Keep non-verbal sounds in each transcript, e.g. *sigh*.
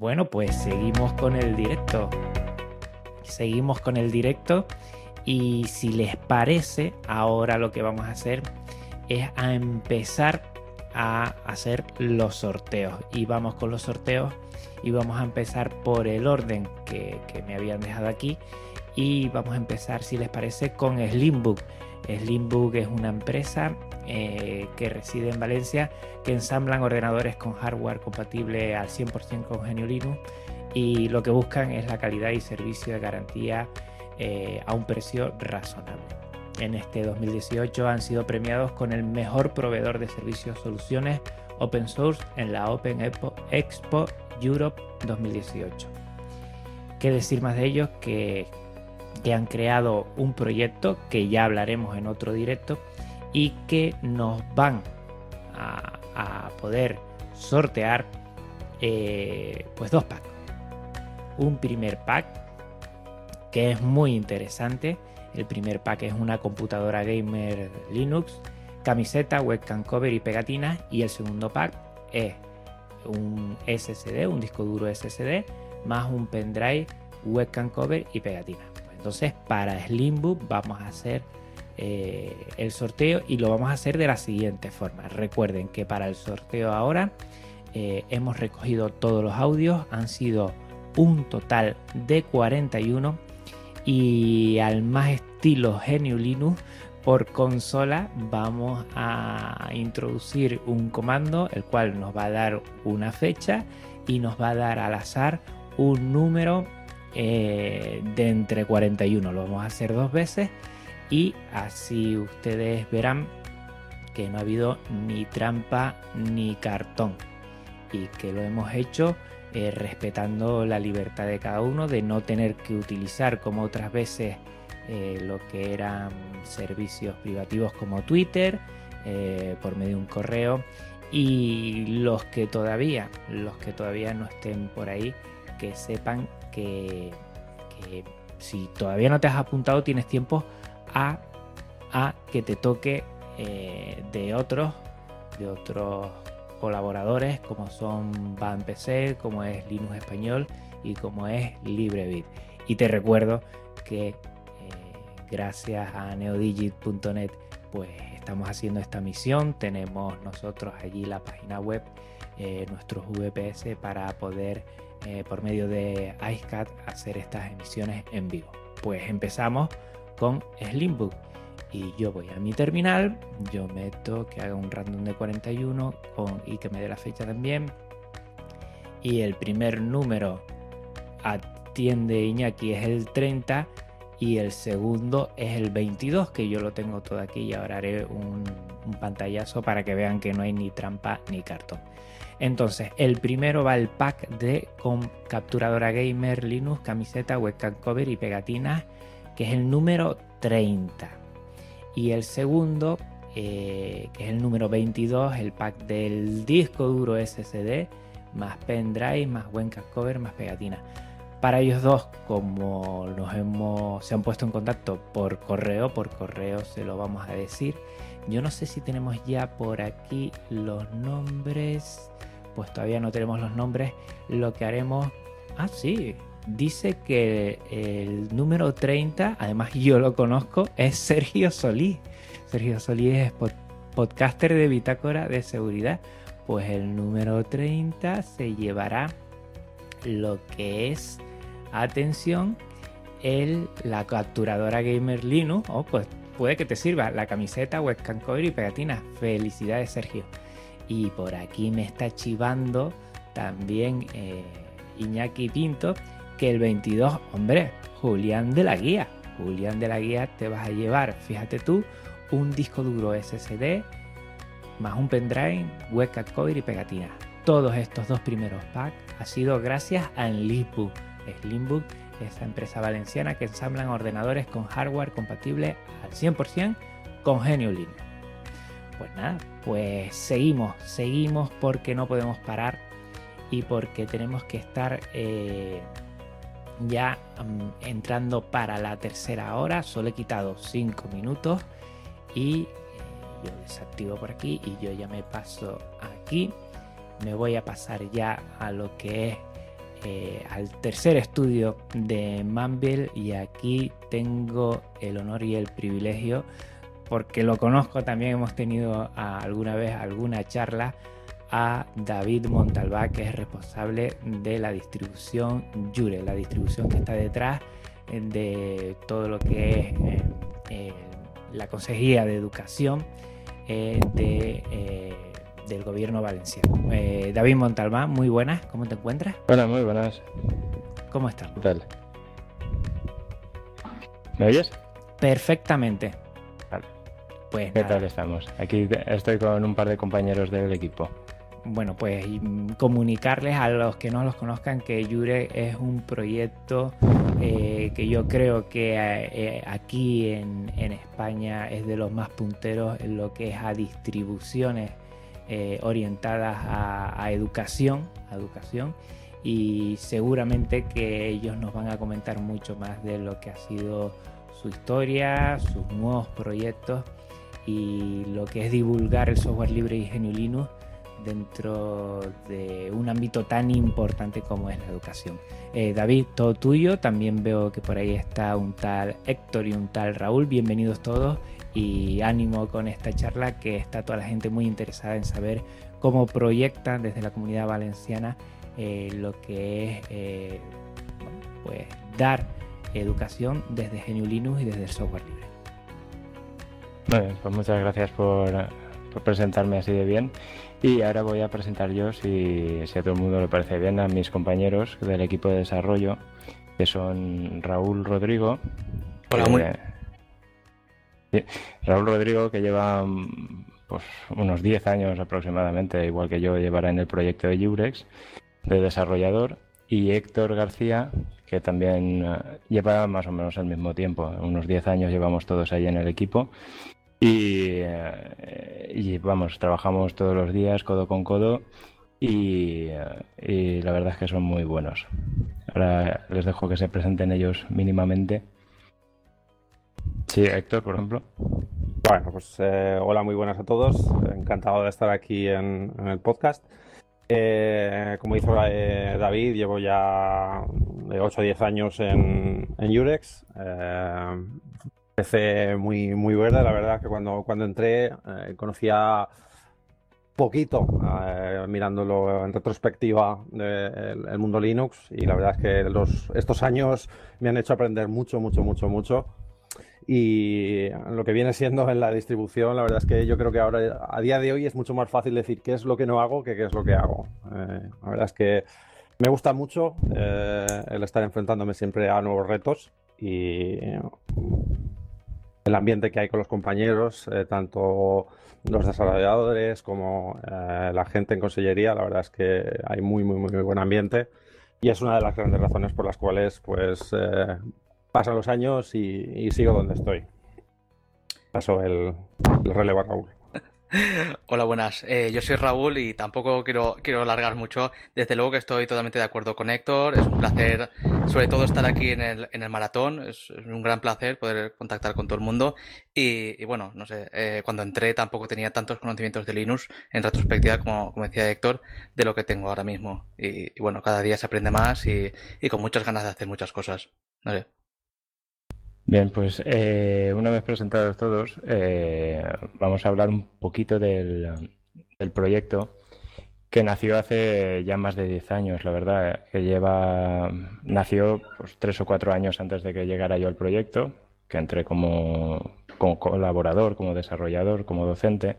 Bueno, pues seguimos con el directo. Seguimos con el directo y si les parece, ahora lo que vamos a hacer es a empezar a hacer los sorteos. Y vamos con los sorteos y vamos a empezar por el orden que, me habían dejado aquí. Y vamos a empezar, si les parece, con Slimbook. Slimbook es una empresa eh, que reside en Valencia que ensamblan ordenadores con hardware compatible al 100% con GNU Linux y lo que buscan es la calidad y servicio de garantía eh, a un precio razonable. En este 2018 han sido premiados con el mejor proveedor de servicios soluciones open source en la Open Expo Europe 2018. ¿Qué decir más de ellos? Que, que han creado un proyecto que ya hablaremos en otro directo y que nos van a, poder sortear eh, pues dos packs. Un primer pack que es muy interesante. El primer pack es una computadora gamer Linux, camiseta, webcam cover y pegatinas. Y el segundo pack es un SSD, un disco duro SSD, más un pendrive, webcam cover y pegatinas. Entonces, para Slimbook vamos a hacer eh, el sorteo y lo vamos a hacer de la siguiente forma. Recuerden que para el sorteo ahora eh, hemos recogido todos los audios, han sido un total de 41 y al más estilo GNU Linux por consola vamos a introducir un comando el cual nos va a dar una fecha y nos va a dar al azar un número eh, de entre 41 lo vamos a hacer dos veces y así ustedes verán que no ha habido ni trampa ni cartón. Y que lo hemos hecho eh, respetando la libertad de cada uno de no tener que utilizar como otras veces eh, lo que eran servicios privativos como Twitter eh, por medio de un correo. Y los que todavía los que todavía no estén por ahí que sepan que, que si todavía no te has apuntado tienes tiempo a, que te toque eh, de otros, de otros colaboradores como son PC, como es Linux Español y como es LibreBit. Y te recuerdo que eh, gracias a neodigit.net pues estamos haciendo esta misión. Tenemos nosotros allí la página web, eh, nuestros VPS para poder por medio de iSCAT hacer estas emisiones en vivo. Pues empezamos con Slimbook. Y yo voy a mi terminal, yo meto que haga un random de 41 con, y que me dé la fecha también. Y el primer número atiende Iñaki es el 30 y el segundo es el 22, que yo lo tengo todo aquí y ahora haré un, pantallazo para que vean que no hay ni trampa ni cartón. Entonces, el primero va el pack de con capturadora gamer, Linux, camiseta, webcam cover y pegatinas que es el número 30. Y el segundo, eh, que es el número 22, el pack del disco duro SSD, más pendrive, más buen cover, más pegatina. Para ellos dos, como nos hemos, se han puesto en contacto por correo, por correo se lo vamos a decir. Yo no sé si tenemos ya por aquí los nombres. Pues todavía no tenemos los nombres. Lo que haremos. Ah, sí, dice que el número 30, además yo lo conozco, es Sergio Solís. Sergio Solís es podcaster de Bitácora de Seguridad. Pues el número 30 se llevará lo que es, atención, el, la capturadora Gamer Linux. Oh, pues puede que te sirva la camiseta, webcam cover y pegatina. Felicidades, Sergio. Y por aquí me está chivando también eh, Iñaki Pinto que el 22, hombre, Julián de la Guía. Julián de la Guía te vas a llevar, fíjate tú, un disco duro SSD más un pendrive, webcam cover y pegatina. Todos estos dos primeros packs ha sido gracias a Slimbook. Slimbook, esa empresa valenciana que ensamblan ordenadores con hardware compatible al 100% con GNU Linux. Pues nada, pues seguimos, seguimos porque no podemos parar y porque tenemos que estar eh, ya mm, entrando para la tercera hora, solo he quitado 5 minutos y eh, yo desactivo por aquí y yo ya me paso aquí. Me voy a pasar ya a lo que es eh, al tercer estudio de Manville y aquí tengo el honor y el privilegio, porque lo conozco, también hemos tenido alguna vez alguna charla a David Montalbá, que es responsable de la distribución Jure, la distribución que está detrás de todo lo que es eh, eh, la Consejería de Educación de del gobierno valenciano. Eh, David Montalbán, muy buenas, ¿cómo te encuentras? Hola, muy buenas. ¿Cómo estás? ¿Qué tal? ¿Me oyes? Perfectamente. Vale. Pues ¿Qué tal estamos? Aquí estoy con un par de compañeros del equipo. Bueno, pues comunicarles a los que no los conozcan que Yure es un proyecto eh, que yo creo que eh, aquí en, España es de los más punteros en lo que es a distribuciones eh, orientadas a, educación, educación. Y seguramente que ellos nos van a comentar mucho más de lo que ha sido su historia, sus nuevos proyectos y lo que es divulgar el software libre y GNU Linux dentro de un ámbito tan importante como es la educación. Eh, David, todo tuyo. También veo que por ahí está un tal Héctor y un tal Raúl. Bienvenidos todos y ánimo con esta charla que está toda la gente muy interesada en saber cómo proyectan desde la comunidad valenciana eh, lo que es eh, pues dar educación desde GNU Linux y desde el software libre. Bueno, pues muchas gracias por, presentarme así de bien. Y ahora voy a presentar yo, si, si, a todo el mundo le parece bien, a mis compañeros del equipo de desarrollo, que son Raúl Rodrigo. Hola, muy, Raúl Rodrigo, que lleva mm, pues, unos 10 años aproximadamente, igual que yo, llevará en el proyecto de Jurex de desarrollador, y Héctor García, que también eh, lleva más o menos el mismo tiempo, unos 10 años llevamos todos ahí en el equipo. Y, eh, y vamos, trabajamos todos los días codo con codo y, eh, y la verdad es que son muy buenos. Ahora les dejo que se presenten ellos mínimamente. Sí, Héctor, por ejemplo. Bueno, pues eh, hola, muy buenas a todos. Encantado de estar aquí en, el podcast. Eh, como hizo eh, David, llevo ya de 8 o 10 años en, en Urex. Empecé muy, muy verde, la verdad que cuando, cuando entré conocía poquito, mirándolo en retrospectiva del mundo Linux. Y la verdad es que los, estos años me han hecho aprender mucho, mucho, mucho, mucho. Y lo que viene siendo en la distribución, la verdad es que yo creo que ahora, a día de hoy, es mucho más fácil decir qué es lo que no hago que qué es lo que hago. Eh, la verdad es que me gusta mucho eh, el estar enfrentándome siempre a nuevos retos y el ambiente que hay con los compañeros, eh, tanto los desarrolladores como la gente en consellería, la verdad es que hay muy, muy, muy buen ambiente y es una de las grandes razones por las cuales pues pasan los años y, sigo donde estoy. Paso el, relevo a Raúl. Hola, buenas. Eh, yo soy Raúl y tampoco quiero, quiero alargar mucho. Desde luego que estoy totalmente de acuerdo con Héctor. Es un placer, sobre todo, estar aquí en el, en el maratón. Es, un gran placer poder contactar con todo el mundo. Y, bueno, no sé, eh, cuando entré tampoco tenía tantos conocimientos de Linux en retrospectiva, como, decía Héctor, de lo que tengo ahora mismo. Y, y bueno, cada día se aprende más y, y, con muchas ganas de hacer muchas cosas. No sé. Bien, pues eh, una vez presentados todos, eh, vamos a hablar un poquito del, proyecto que nació hace ya más de 10 años, la verdad, que lleva, nació pues, tres o cuatro años antes de que llegara yo al proyecto, que entré como, colaborador, como desarrollador, como docente,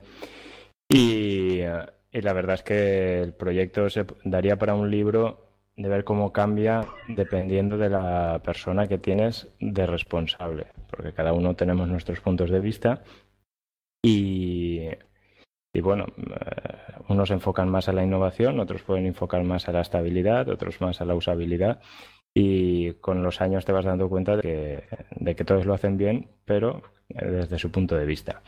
y, y la verdad es que el proyecto se daría para un libro de ver cómo cambia dependiendo de la persona que tienes de responsable, porque cada uno tenemos nuestros puntos de vista y, y bueno, eh, unos enfocan más a la innovación, otros pueden enfocar más a la estabilidad, otros más a la usabilidad y con los años te vas dando cuenta de que, de que todos lo hacen bien, pero desde su punto de vista.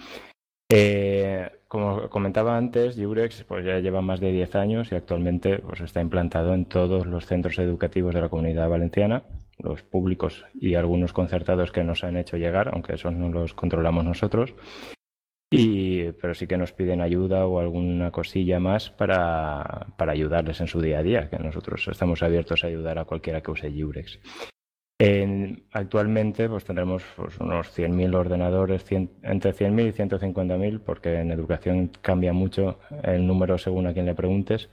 Eh, como comentaba antes, Jurex pues ya lleva más de 10 años y actualmente pues, está implantado en todos los centros educativos de la comunidad valenciana, los públicos y algunos concertados que nos han hecho llegar, aunque esos no los controlamos nosotros. Y, pero sí que nos piden ayuda o alguna cosilla más para, para ayudarles en su día a día, que nosotros estamos abiertos a ayudar a cualquiera que use Actualmente pues tendremos pues, unos 100.000 ordenadores, entre 100.000 y 150.000, porque en educación cambia mucho el número según a quien le preguntes.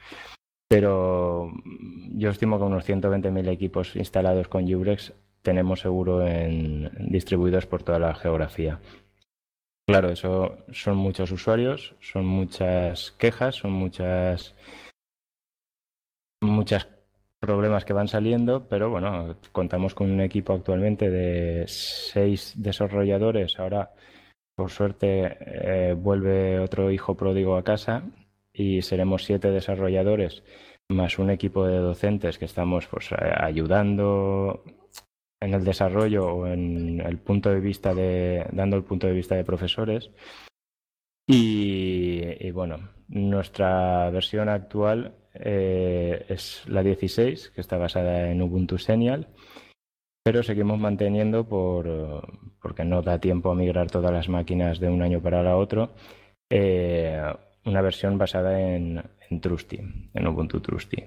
Pero yo estimo que unos 120.000 equipos instalados con Ubrex tenemos seguro en, distribuidos por toda la geografía. Claro, eso son muchos usuarios, son muchas quejas, son muchas muchas problemas que van saliendo, pero bueno, contamos con un equipo actualmente de seis desarrolladores. Ahora, por suerte, eh, vuelve otro hijo pródigo a casa y seremos siete desarrolladores más un equipo de docentes que estamos pues, ayudando en el desarrollo o en el punto de vista de dando el punto de vista de profesores y bueno nuestra versión actual eh, es la 16, que está basada en Ubuntu Senial, pero seguimos manteniendo por, porque no da tiempo a migrar todas las máquinas de un año para la otro, eh, una versión basada en, Trusty, en Ubuntu Trusty.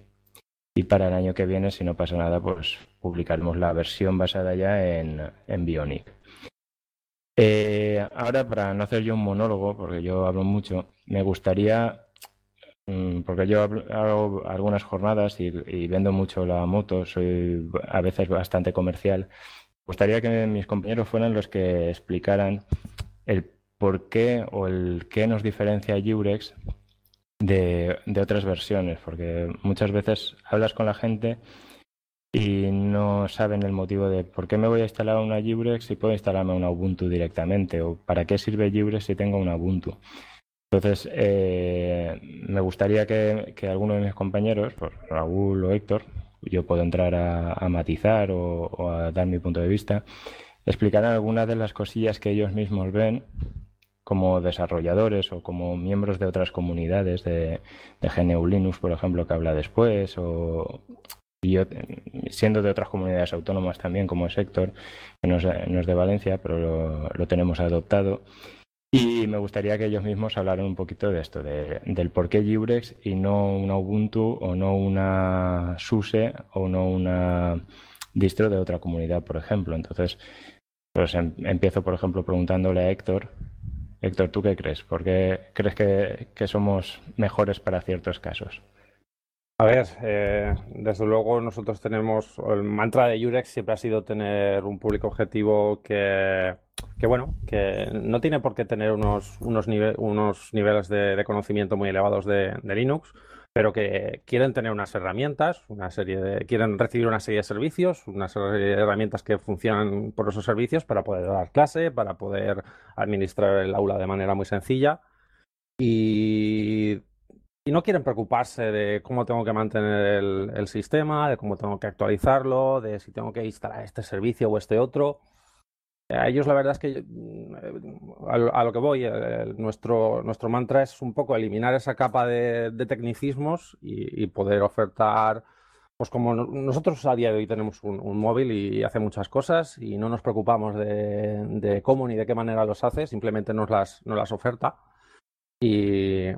Y para el año que viene, si no pasa nada, pues publicaremos la versión basada ya en, en Bionic. Eh, ahora, para no hacer yo un monólogo, porque yo hablo mucho, me gustaría porque yo hago algunas jornadas y, vendo mucho la moto, soy a veces bastante comercial. Me gustaría que mis compañeros fueran los que explicaran el por qué o el qué nos diferencia Jurex de, de otras versiones, porque muchas veces hablas con la gente y no saben el motivo de por qué me voy a instalar una Jurex si puedo instalarme una Ubuntu directamente o para qué sirve Jurex si tengo una Ubuntu. Entonces, eh, me gustaría que, alguno de mis compañeros, pues Raúl o Héctor, yo puedo entrar a, matizar o, a dar mi punto de vista, explicaran algunas de las cosillas que ellos mismos ven como desarrolladores o como miembros de otras comunidades de, de por ejemplo, que habla después, o yo, siendo de otras comunidades autónomas también, como es Héctor, que no es, de Valencia, pero lo tenemos adoptado. Y me gustaría que ellos mismos hablaran un poquito de esto, del por qué Librex y no una Ubuntu o no una SUSE o no una distro de otra comunidad, por ejemplo. Entonces, pues em, empiezo, por ejemplo, preguntándole a Héctor. Héctor, ¿tú qué crees? ¿Por qué crees que somos mejores para ciertos casos? A ver, eh, desde luego nosotros tenemos, el mantra de Yurex siempre ha sido tener un público objetivo que, bueno, que no tiene por qué tener unos, unos, unos niveles de, conocimiento muy elevados de, Linux, pero que quieren tener unas herramientas, una serie de, quieren recibir una serie de servicios, una serie de herramientas que funcionan por esos servicios para poder dar clase, para poder administrar el aula de manera muy sencilla. Y y no quieren preocuparse de cómo tengo que mantener el, sistema, de cómo tengo que actualizarlo, de si tengo que instalar este servicio o este otro. A ellos la verdad es que mm, a, lo que voy, nuestro, nuestro mantra es un poco eliminar esa capa de, tecnicismos y, poder ofertar, pues como nosotros a día de hoy tenemos un, móvil y hace muchas cosas y no nos preocupamos de, de, cómo ni de qué manera los hace, simplemente nos las, nos las oferta. Y,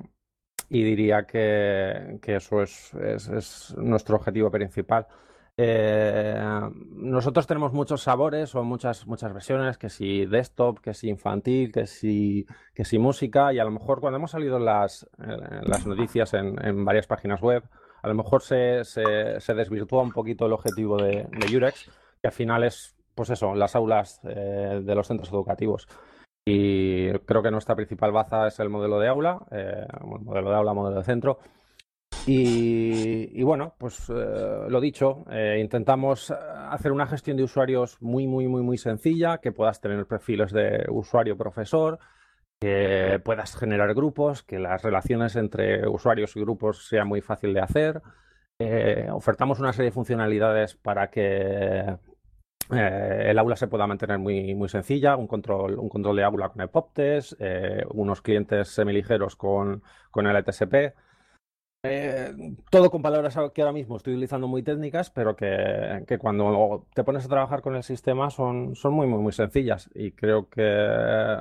y diría que, eso es, es, nuestro objetivo principal. Eh, nosotros tenemos muchos sabores o muchas, muchas versiones, que si desktop, que si infantil, que si, que si música, y a lo mejor cuando hemos salido las, las noticias en, en, varias páginas web, a lo mejor se, se, desvirtúa un poquito el objetivo de, de que al final es, pues eso, las aulas eh, de los centros educativos. Y creo que nuestra principal baza es el modelo de aula, eh, modelo de aula, modelo de centro. Y, bueno, pues eh, lo dicho, eh, intentamos hacer una gestión de usuarios muy, muy, muy, muy sencilla, que puedas tener perfiles de usuario-profesor, que puedas generar grupos, que las relaciones entre usuarios y grupos sea muy fácil de hacer. ofertamos una serie de funcionalidades para que eh, el aula se pueda mantener muy, muy sencilla, un control, un control de aula con el eh, unos clientes semiligeros con, con el ETSP. eh, todo con palabras que ahora mismo estoy utilizando muy técnicas, pero que, que, cuando te pones a trabajar con el sistema son, son muy, muy, muy sencillas. Y creo que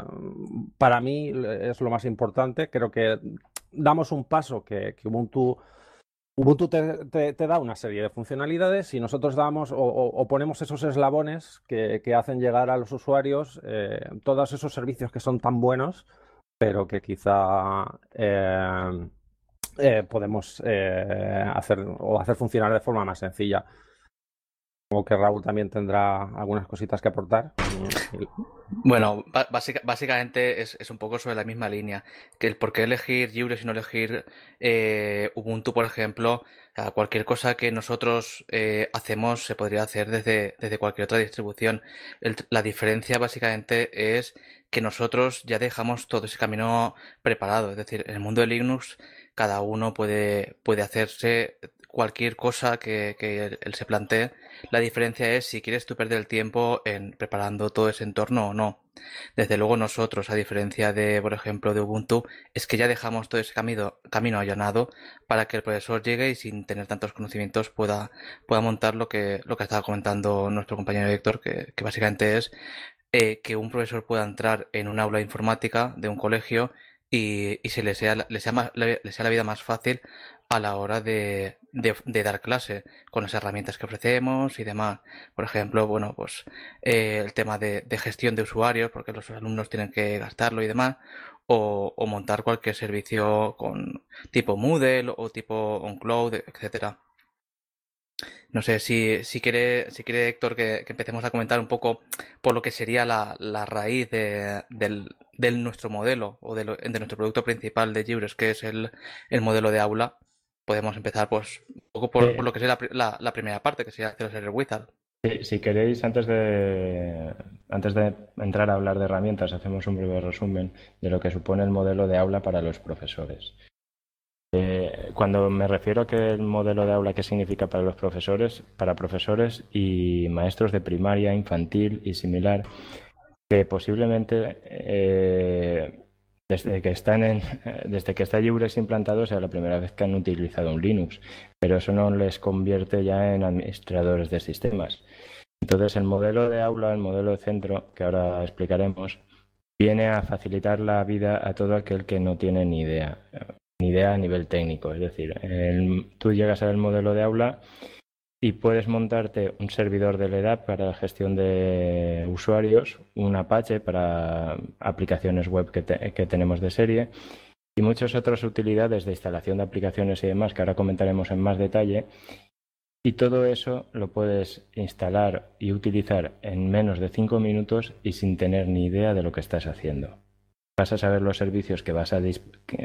para mí es lo más importante. Creo que damos un paso que, que Ubuntu Ubuntu te, da una serie de funcionalidades y nosotros damos o, ponemos esos eslabones que, hacen llegar a los usuarios eh, todos esos servicios que son tan buenos, pero que quizá eh, eh, podemos hacer o hacer funcionar de forma más sencilla. Que Raúl también tendrá algunas cositas que aportar. Bueno, básicamente es, un poco sobre la misma línea. Que el por qué elegir Lliure y no elegir eh, Ubuntu, por ejemplo. cualquier cosa que nosotros eh, hacemos se podría hacer desde, desde cualquier otra distribución. la diferencia básicamente es que nosotros ya dejamos todo ese camino preparado. Es decir, en el mundo de Linux cada uno puede, puede hacerse cualquier cosa que, él, se plantee. La diferencia es si quieres tú perder el tiempo en preparando todo ese entorno o no. Desde luego nosotros, a diferencia de, por ejemplo, de Ubuntu, es que ya dejamos todo ese camino, camino allanado para que el profesor llegue y sin tener tantos conocimientos pueda, pueda montar lo que, lo que estaba comentando nuestro compañero Héctor, que, que básicamente es eh, que un profesor pueda entrar en un aula informática de un colegio y, y se le sea, le sea, le sea la vida más fácil a la hora de, de, dar clase con las herramientas que ofrecemos y demás. Por ejemplo, bueno, pues eh, el tema de, de, gestión de usuarios, porque los alumnos tienen que gastarlo y demás, o, o montar cualquier servicio con tipo Moodle o tipo OnCloud, etcétera. No sé si, si quiere, si quiere Héctor que, que, empecemos a comentar un poco por lo que sería la, la raíz de, del, del, nuestro modelo o de, de, nuestro producto principal de Libres, que es el, el modelo de aula podemos empezar pues un poco por, lo que sea la, la, primera parte, que sería el Wizard. Si queréis, antes de, antes de entrar a hablar de herramientas, hacemos un breve resumen de lo que supone el modelo de aula para los profesores. Eh, cuando me refiero a que el modelo de aula, ¿qué significa para los profesores? Para profesores y maestros de primaria, infantil y similar, que posiblemente eh, desde que están en, *laughs* desde que está implantado sea la primera vez que han utilizado un Linux, pero eso no les convierte ya en administradores de sistemas. Entonces el modelo de aula, el modelo de centro, que ahora explicaremos, viene a facilitar la vida a todo aquel que no tiene ni idea, ni idea a nivel técnico. Es decir, tú llegas al modelo de aula y puedes montarte un servidor de LEDAP para la gestión de usuarios, un Apache para aplicaciones web que, que, tenemos de serie y muchas otras utilidades de instalación de aplicaciones y demás que ahora comentaremos en más detalle. Y todo eso lo puedes instalar y utilizar en menos de cinco minutos y sin tener ni idea de lo que estás haciendo. Vas a saber los servicios que vas a,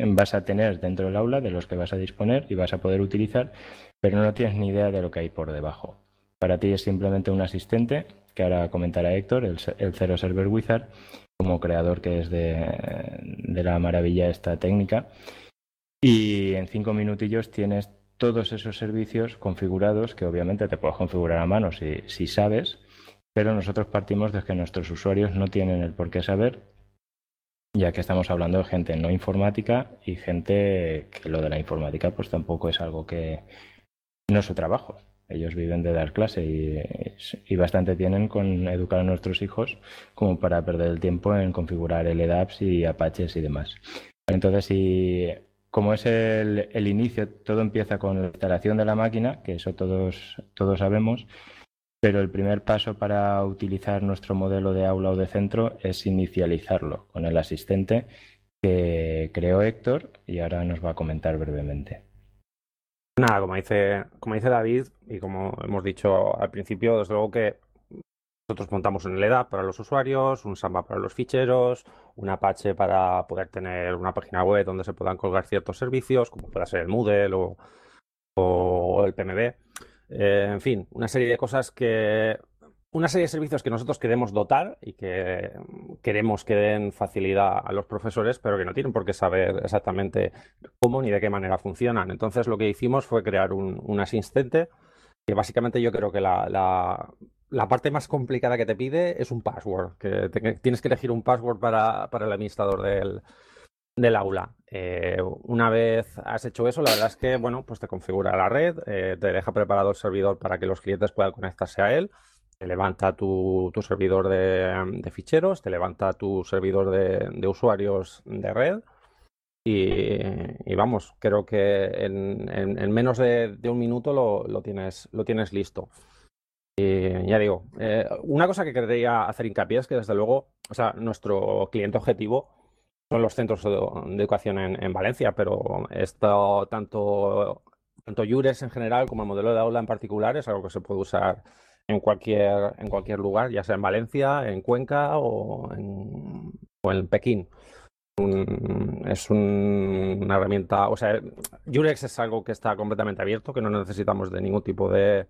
vas a tener dentro del aula, de los que vas a disponer y vas a poder utilizar, pero no tienes ni idea de lo que hay por debajo. Para ti es simplemente un asistente, que ahora comentará Héctor, el, el Zero Server Wizard, como creador que es de, de la maravilla esta técnica. Y en cinco minutillos tienes todos esos servicios configurados que obviamente te puedes configurar a mano si, si, sabes, pero nosotros partimos de que nuestros usuarios no tienen el por qué saber, ya que estamos hablando de gente no informática y gente que lo de la informática pues tampoco es algo que, no es su trabajo. Ellos viven de dar clase y, bastante tienen con educar a nuestros hijos como para perder el tiempo en configurar LDAPs y Apaches y demás. Entonces, si, como es el, el, inicio, todo empieza con la instalación de la máquina, que eso todos, todos sabemos, pero el primer paso para utilizar nuestro modelo de aula o de centro es inicializarlo con el asistente que creó Héctor y ahora nos va a comentar brevemente. Nada, como dice, como dice David y como hemos dicho al principio, desde luego que nosotros montamos un LEDA para los usuarios, un Samba para los ficheros, un Apache para poder tener una página web donde se puedan colgar ciertos servicios, como pueda ser el Moodle o, o el PMB. Eh, en fin, una serie de cosas que una serie de servicios que nosotros queremos dotar y que queremos que den facilidad a los profesores, pero que no tienen por qué saber exactamente cómo ni de qué manera funcionan. Entonces lo que hicimos fue crear un, asistente que básicamente yo creo que la, la, parte más complicada que te pide es un password, que tienes que elegir un password para, para el administrador del, del aula. Eh, una vez has hecho eso, la verdad es que, bueno, pues te configura la red, te deja preparado el servidor para que los clientes puedan conectarse a él, te levanta tu, servidor de, ficheros, te levanta tu servidor de, usuarios de red. Y, vamos, creo que en, menos de, un minuto lo, tienes, lo tienes listo. Y ya digo, eh, una cosa que quería hacer hincapié es que desde luego, o sea, nuestro cliente objetivo son los centros de, educación en, Valencia, pero esto tanto, tanto en general como el modelo de aula en particular es algo que se puede usar en cualquier, en cualquier lugar, ya sea en Valencia, en Cuenca o en, o en Pekín. es una herramienta, o sea, Jurex es algo que está completamente abierto, que no necesitamos de ningún tipo de,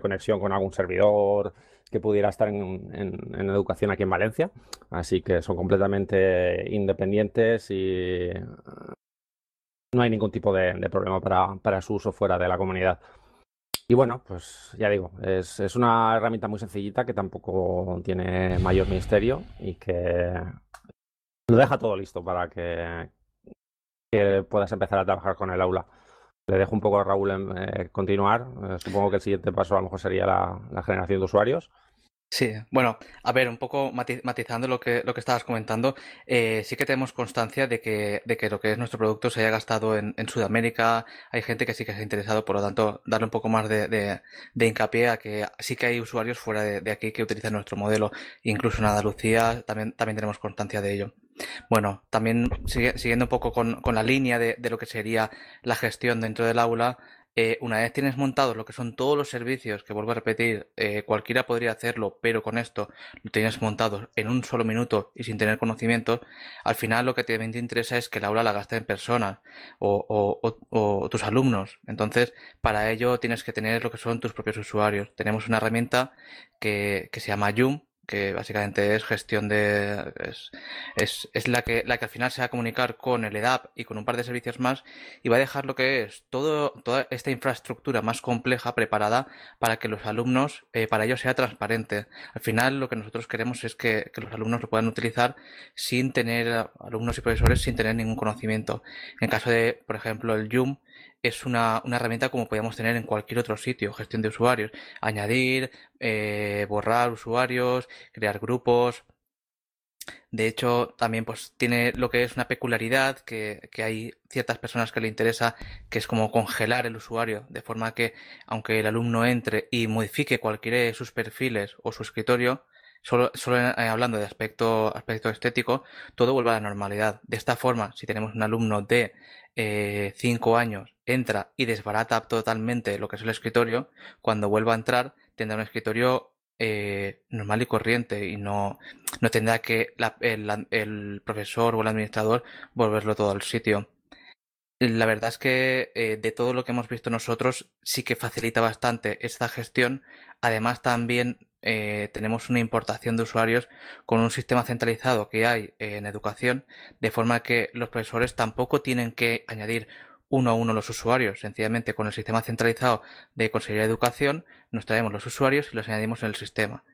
conexión con algún servidor que pudiera estar en, educación aquí en Valencia. Así que son completamente independientes y no hay ningún tipo de, problema para, para su uso fuera de la comunidad. Y bueno, pues ya digo, es, es, una herramienta muy sencillita que tampoco tiene mayor misterio y que lo deja todo listo para que, que puedas empezar a trabajar con el aula. Le dejo un poco a Raúl en, eh, continuar. Eh, supongo que el siguiente paso a lo mejor sería la, generación de usuarios. Sí, bueno, a ver, un poco matizando lo que, lo que estabas comentando, eh, sí que tenemos constancia de que, de que lo que es nuestro producto se haya gastado en, Sudamérica, hay gente que sí que se ha interesado, por lo tanto, darle un poco más de, de, hincapié a que sí que hay usuarios fuera de, aquí que utilizan nuestro modelo, incluso en Andalucía también, también tenemos constancia de ello. Bueno, también siguiendo un poco con, la línea de, lo que sería la gestión dentro del aula, eh, una vez tienes montado lo que son todos los servicios, que vuelvo a repetir, eh, cualquiera podría hacerlo, pero con esto lo tienes montado en un solo minuto y sin tener conocimiento, al final lo que te interesa es que el aula la gaste en personas o, tus alumnos. Entonces, para ello tienes que tener lo que son tus propios usuarios. Tenemos una herramienta que, se llama Yum, que básicamente es gestión de es, es, es, la que la que al final se va a comunicar con el EDAP y con un par de servicios más y va a dejar lo que es todo toda esta infraestructura más compleja preparada para que los alumnos eh, para ellos sea transparente. Al final lo que nosotros queremos es que, que, los alumnos lo puedan utilizar sin tener alumnos y profesores sin tener ningún conocimiento. En caso de por ejemplo el Zoom es una, una, herramienta como podemos tener en cualquier otro sitio, gestión de usuarios, añadir, eh, borrar usuarios, crear grupos. De hecho, también pues tiene lo que es una peculiaridad que, que hay ciertas personas que le interesa, que es como congelar el usuario, de forma que aunque el alumno entre y modifique cualquiera de sus perfiles o su escritorio, solo, eh, hablando de aspecto, aspecto estético, todo vuelve a la normalidad. De esta forma, si tenemos un alumno de eh, cinco años entra y desbarata totalmente lo que es el escritorio, cuando vuelva a entrar tendrá un escritorio eh, normal y corriente y no, no tendrá que el, profesor o el administrador volverlo todo al sitio. La verdad es que eh, de todo lo que hemos visto nosotros sí que facilita bastante esta gestión. Además también eh, tenemos una importación de usuarios con un sistema centralizado que hay en educación, de forma que los profesores tampoco tienen que añadir uno a uno los usuarios. Sencillamente con el sistema centralizado de Consejería de Educación nos traemos los usuarios y los añadimos en el sistema.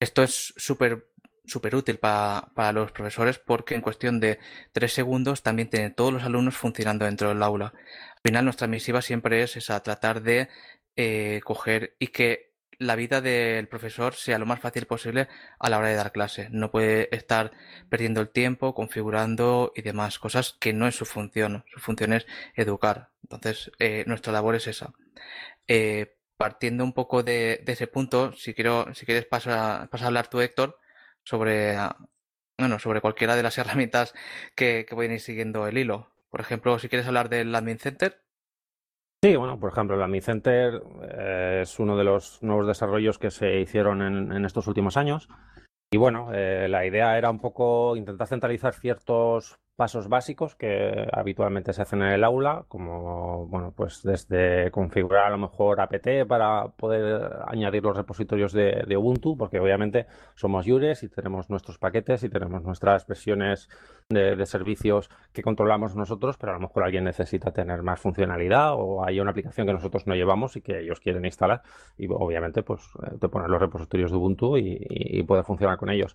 Esto es súper súper útil para, para, los profesores porque en cuestión de tres segundos también tienen todos los alumnos funcionando dentro del aula. Al final nuestra misiva siempre es esa, tratar de eh, coger y que la vida del profesor sea lo más fácil posible a la hora de dar clase. No puede estar perdiendo el tiempo, configurando y demás cosas que no es su función. Su función es educar. Entonces, eh, nuestra labor es esa. Eh, partiendo un poco de, ese punto, si quiero, si quieres pasar a, hablar tú, Héctor, sobre bueno, sobre cualquiera de las *laughs* herramientas que, que pueden ir siguiendo el hilo. Por ejemplo, si quieres hablar del Admin Center, Sí, bueno, por ejemplo, el Admin Center eh, es uno de los nuevos desarrollos que se hicieron en, estos últimos años. Y bueno, eh, la idea era un poco intentar centralizar ciertos pasos básicos que habitualmente se hacen en el aula, como bueno, pues desde configurar a lo mejor apt para poder añadir los repositorios de, Ubuntu, porque obviamente somos Jures y tenemos nuestros paquetes y tenemos nuestras versiones de, servicios que controlamos nosotros, pero a lo mejor alguien necesita tener más funcionalidad o hay una aplicación que nosotros no llevamos y que ellos quieren instalar y obviamente pues eh, te ponen los repositorios de Ubuntu y, y puede funcionar con ellos.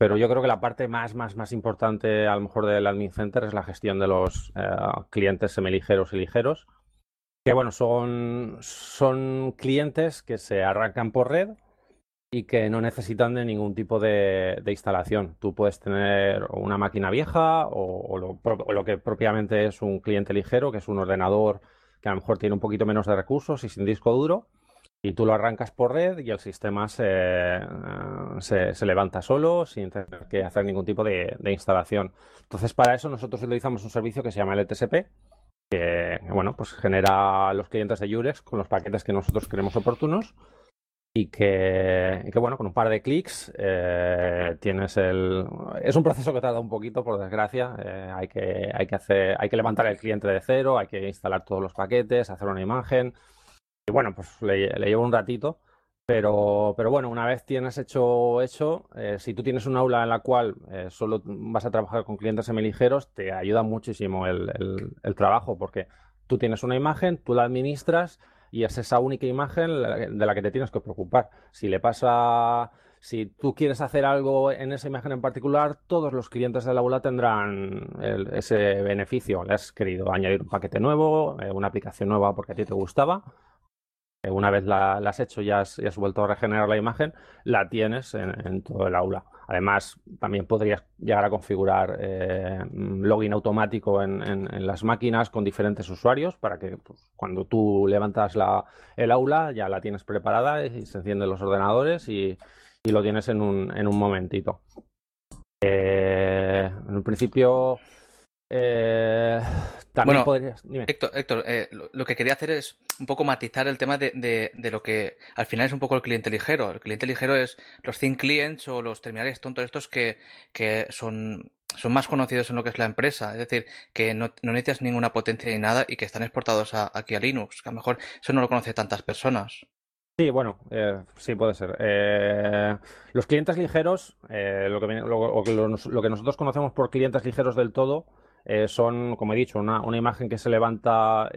Pero yo creo que la parte más, más, más importante a lo mejor del Admin Center es la gestión de los eh, clientes semiligeros y ligeros. Que bueno, son, son clientes que se arrancan por red y que no necesitan de ningún tipo de, instalación. Tú puedes tener una máquina vieja o, lo, que propiamente es un cliente ligero, que es un ordenador que a lo mejor tiene un poquito menos de recursos y sin disco duro, y tú lo arrancas por red y el sistema se, se, levanta solo sin tener que hacer ningún tipo de, instalación. Entonces, para eso nosotros utilizamos un servicio que se llama LTSP, que bueno, pues genera los clientes de Jurex con los paquetes que nosotros creemos oportunos y que, bueno, con un par de clics eh, tienes el... Es un proceso que tarda un poquito, por desgracia. Eh, hay, que, hay, que hacer, hay que levantar el cliente de cero, hay que instalar todos los paquetes, hacer una imagen. Y bueno, pues le, le lleva un ratito. Pero, pero, bueno, una vez tienes hecho eso, eh, si tú tienes un aula en la cual solo vas a trabajar con clientes semiligeros, te ayuda muchísimo el, el trabajo, porque tú tienes una imagen, tú la administras y es esa única imagen de la que te tienes que preocupar. Si le pasa, si tú quieres hacer algo en esa imagen en particular, todos los clientes del aula tendrán ese beneficio. Le has querido añadir un paquete nuevo, eh, una aplicación nueva porque a ti te gustaba. Una vez la, has hecho y has, has, vuelto a regenerar la imagen, la tienes en todo el aula. Además, también podrías llegar a configurar eh, login automático en, las máquinas con diferentes usuarios para que pues, cuando tú levantas el aula ya la tienes preparada y se encienden los ordenadores y, lo tienes en un, en un momentito. Eh, en un principio eh, también bueno, Héctor, eh, lo, que quería hacer es un poco matizar el tema de, lo que al final es un poco el cliente ligero. El cliente ligero es los thin clients o los terminales tontos estos que, que son, son más conocidos en lo que es la empresa. Es decir, que no, necesitas ninguna potencia ni nada y que están exportados aquí a Linux. Que a lo mejor eso no lo conoce tantas personas. Sí, bueno, eh, sí puede ser. los clientes ligeros, lo, que, lo, que nosotros conocemos por clientes ligeros del todo, eh, son, como he dicho, una, imagen que se levanta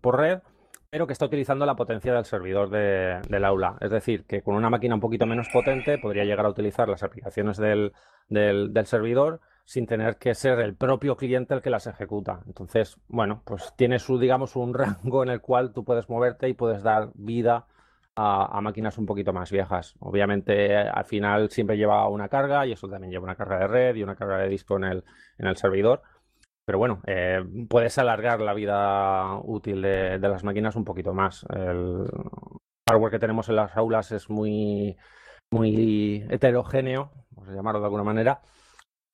por red, pero que está utilizando la potencia del servidor del aula. Es decir, que con una máquina un poquito menos potente podría llegar a utilizar las aplicaciones del, servidor sin tener que ser el propio cliente el que las ejecuta. Entonces, bueno, pues tiene su, digamos, un *laughs* rango en el cual tú puedes moverte y puedes dar vida a, máquinas un poquito más viejas. Obviamente, al final siempre lleva una carga y eso también lleva una carga de red y una carga de disco en el, en el servidor. Pero bueno, eh, puedes alargar la vida útil de, las máquinas un poquito más. El hardware que tenemos en las aulas es muy, muy heterogéneo, vamos a llamarlo de alguna manera.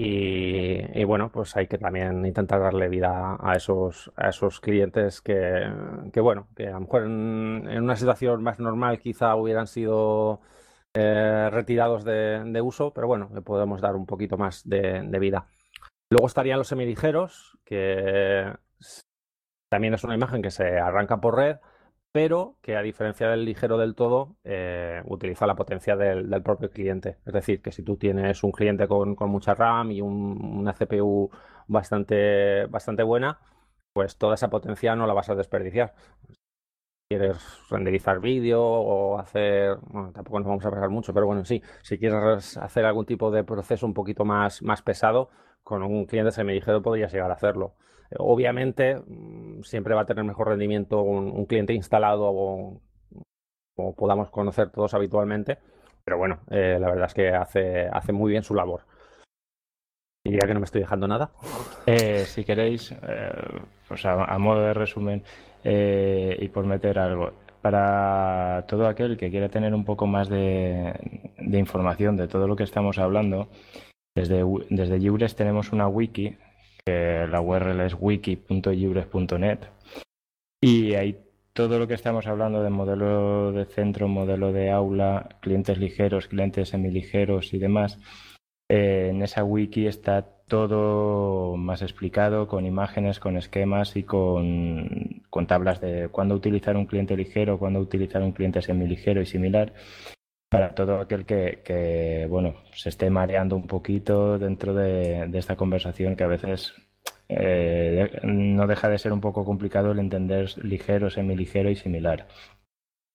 Y, bueno, pues hay que también intentar darle vida a esos, a esos clientes que, bueno, que a lo mejor en, una situación más normal quizá hubieran sido eh, retirados de, uso, pero bueno, le podemos dar un poquito más de, vida. Luego estarían los semiligeros, que también es una imagen que se arranca por red, pero que a diferencia del ligero del todo, eh, utiliza la potencia del, propio cliente. Es decir, que si tú tienes un cliente con, mucha RAM y una CPU bastante, bastante buena, pues toda esa potencia no la vas a desperdiciar. Quieres renderizar vídeo o hacer, bueno, tampoco nos vamos a pasar mucho, pero bueno, sí, si quieres hacer algún tipo de proceso un poquito más, más pesado, con un cliente semiligero podrías llegar a hacerlo. Obviamente, mm, siempre va a tener mejor rendimiento un, cliente instalado o, podamos conocer todos habitualmente, pero bueno, eh, la verdad es que hace, hace muy bien su labor. Diría que no me estoy dejando nada. Eh, si queréis, eh, pues a, modo de resumen y por meter algo, para todo aquel que quiera tener un poco más de información de todo lo que estamos hablando, desde, desde tenemos una wiki la URL es wiki.libres.net. Y ahí todo lo que estamos hablando de modelo de centro, modelo de aula, clientes ligeros, clientes semiligeros y demás, eh, en esa wiki está todo más explicado con imágenes, con esquemas y con, con tablas de cuándo utilizar un cliente ligero, cuándo utilizar un cliente semiligero y similar para todo aquel que, bueno, se esté mareando un poquito dentro de, esta conversación que a veces eh, no deja de ser un poco complicado el entender ligero, semiligero y similar.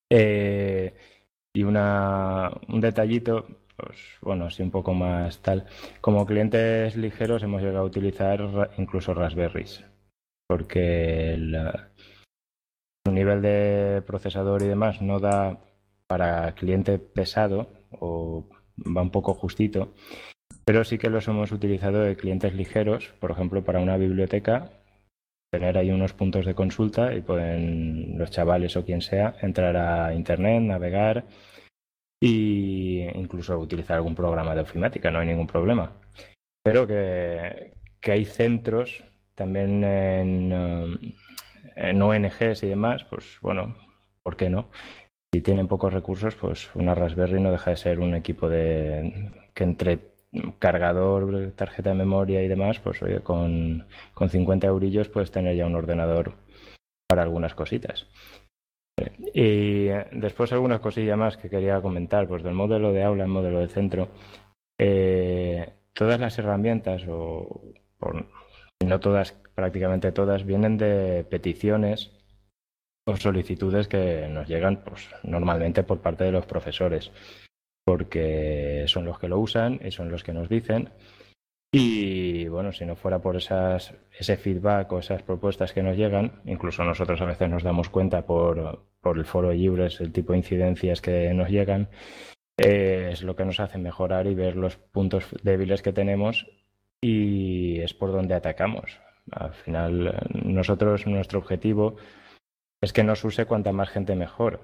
Eh, y una, un detallito pues bueno, así un poco más tal. Como clientes ligeros hemos llegado a utilizar incluso Raspberries, porque el, nivel de procesador y demás no da para cliente pesado o va un poco justito, pero sí que los hemos utilizado de clientes ligeros, por ejemplo, para una biblioteca, tener ahí unos puntos de consulta y pueden los chavales o quien sea entrar a internet, navegar e incluso utilizar algún programa de ofimática, no hay ningún problema. Pero que, hay centros también en, en ONGs y demás, pues bueno, ¿por qué no? Si tienen pocos recursos, pues una Raspberry no deja de ser un equipo de que entre cargador, tarjeta de memoria y demás, pues oye, con, con 50 eurillos puedes tener ya un ordenador para algunas cositas. Y después algunas cosillas más que quería comentar, pues del modelo de aula, el modelo de centro. Eh, todas las herramientas, o no todas, prácticamente todas, vienen de peticiones o solicitudes que nos llegan pues, normalmente por parte de los profesores, porque son los que lo usan y son los que nos dicen. Y bueno, si no fuera por esas, ese feedback o esas propuestas que nos llegan, incluso nosotros a veces nos damos cuenta por, por el foro de Libres, el tipo de incidencias que nos llegan, eh, es lo que nos hace mejorar y ver los puntos débiles que tenemos y es por donde atacamos. Al final, nosotros, nuestro objetivo es que nos use cuanta más gente mejor.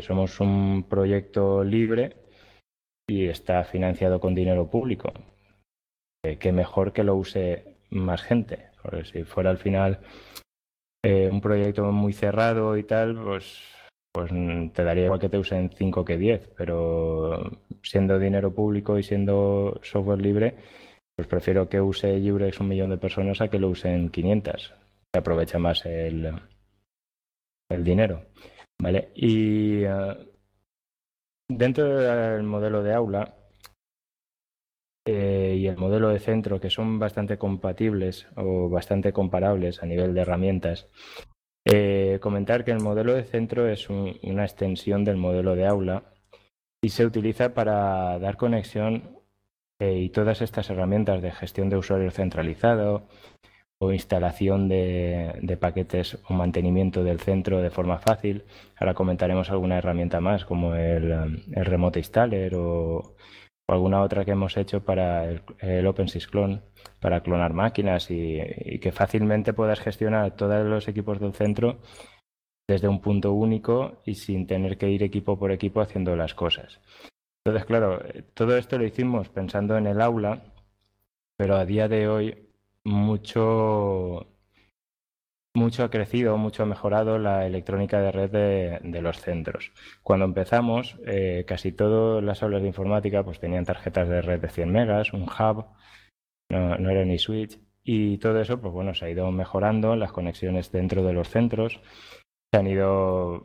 somos un proyecto libre y está financiado con dinero público. que mejor que lo use más gente. Porque si fuera al final eh, un proyecto muy cerrado y tal, pues, pues te daría igual que te usen 5 que 10. Pero siendo dinero público y siendo software libre, pues prefiero que use Librex un millón de personas a que lo usen 500. Se aprovecha más el, el dinero. ¿Vale? Y uh, dentro del modelo de aula eh, y el modelo de centro, que son bastante compatibles o bastante comparables a nivel de herramientas, eh, comentar que el modelo de centro es un, una extensión del modelo de aula y se utiliza para dar conexión eh, y todas estas herramientas de gestión de usuario centralizado, instalación de, paquetes o mantenimiento del centro de forma fácil. Ahora comentaremos alguna herramienta más como el, el Remote Installer o, alguna otra que hemos hecho para el, OpenSys Clone, para clonar máquinas y, y, que fácilmente puedas gestionar todos los equipos del centro desde un punto único y sin tener que ir equipo por equipo haciendo las cosas. Entonces, claro, todo esto lo hicimos pensando en el aula, pero a día de hoy mucho, mucho ha crecido, mucho ha mejorado la electrónica de red de, los centros. Cuando empezamos, eh, casi todas las aulas de informática pues, tenían tarjetas de red de 100 megas, un hub, no, no era ni switch, y todo eso pues, bueno, se ha ido mejorando, las conexiones dentro de los centros, se han ido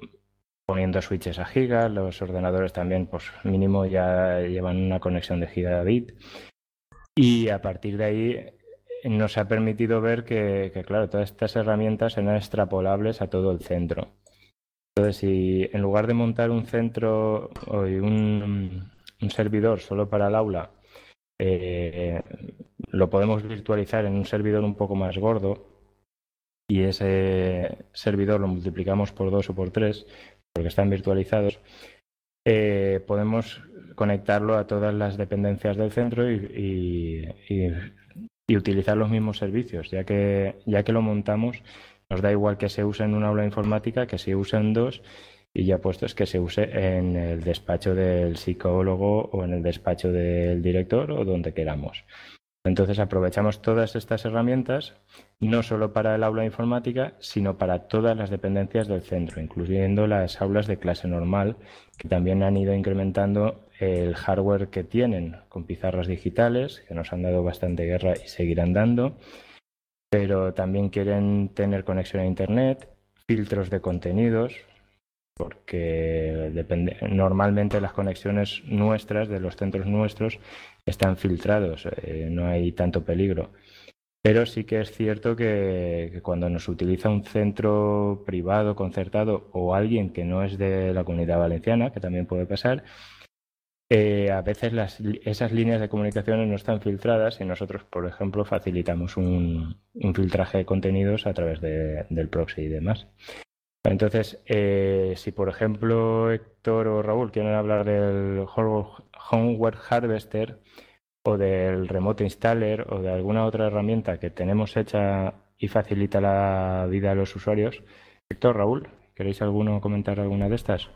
poniendo switches a gigas, los ordenadores también, pues mínimo ya llevan una conexión de gigabit. Y a partir de ahí nos ha permitido ver que, claro, todas estas herramientas eran extrapolables a todo el centro. Entonces, si en lugar de montar un centro o un, servidor solo para el aula, eh, lo podemos virtualizar en un servidor un poco más gordo y ese servidor lo multiplicamos por dos o por tres, porque están virtualizados, eh, podemos conectarlo a todas las dependencias del centro y utilizar los mismos servicios, ya que, ya que lo montamos, nos da igual que se use en una aula informática, que se use en dos, y ya puesto es que se use en el despacho del psicólogo o en el despacho del director o donde queramos. Entonces aprovechamos todas estas herramientas, no solo para el aula informática, sino para todas las dependencias del centro, incluyendo las aulas de clase normal, que también han ido incrementando el hardware que tienen con pizarras digitales, que nos han dado bastante guerra y seguirán dando, pero también quieren tener conexión a Internet, filtros de contenidos, porque depende, normalmente las conexiones nuestras, de los centros nuestros, están filtrados, eh, no hay tanto peligro. Pero sí que es cierto que, cuando nos utiliza un centro privado, concertado o alguien que no es de la comunidad valenciana, que también puede pasar, eh, a veces las, esas líneas de comunicaciones no están filtradas y nosotros, por ejemplo, facilitamos un, filtraje de contenidos a través del proxy y demás. Entonces, eh, si por ejemplo Héctor o Raúl quieren hablar del Homeware Harvester o del Remote Installer o de alguna otra herramienta que tenemos hecha y facilita la vida a los usuarios, Héctor, Raúl, ¿queréis alguno comentar alguna de estas?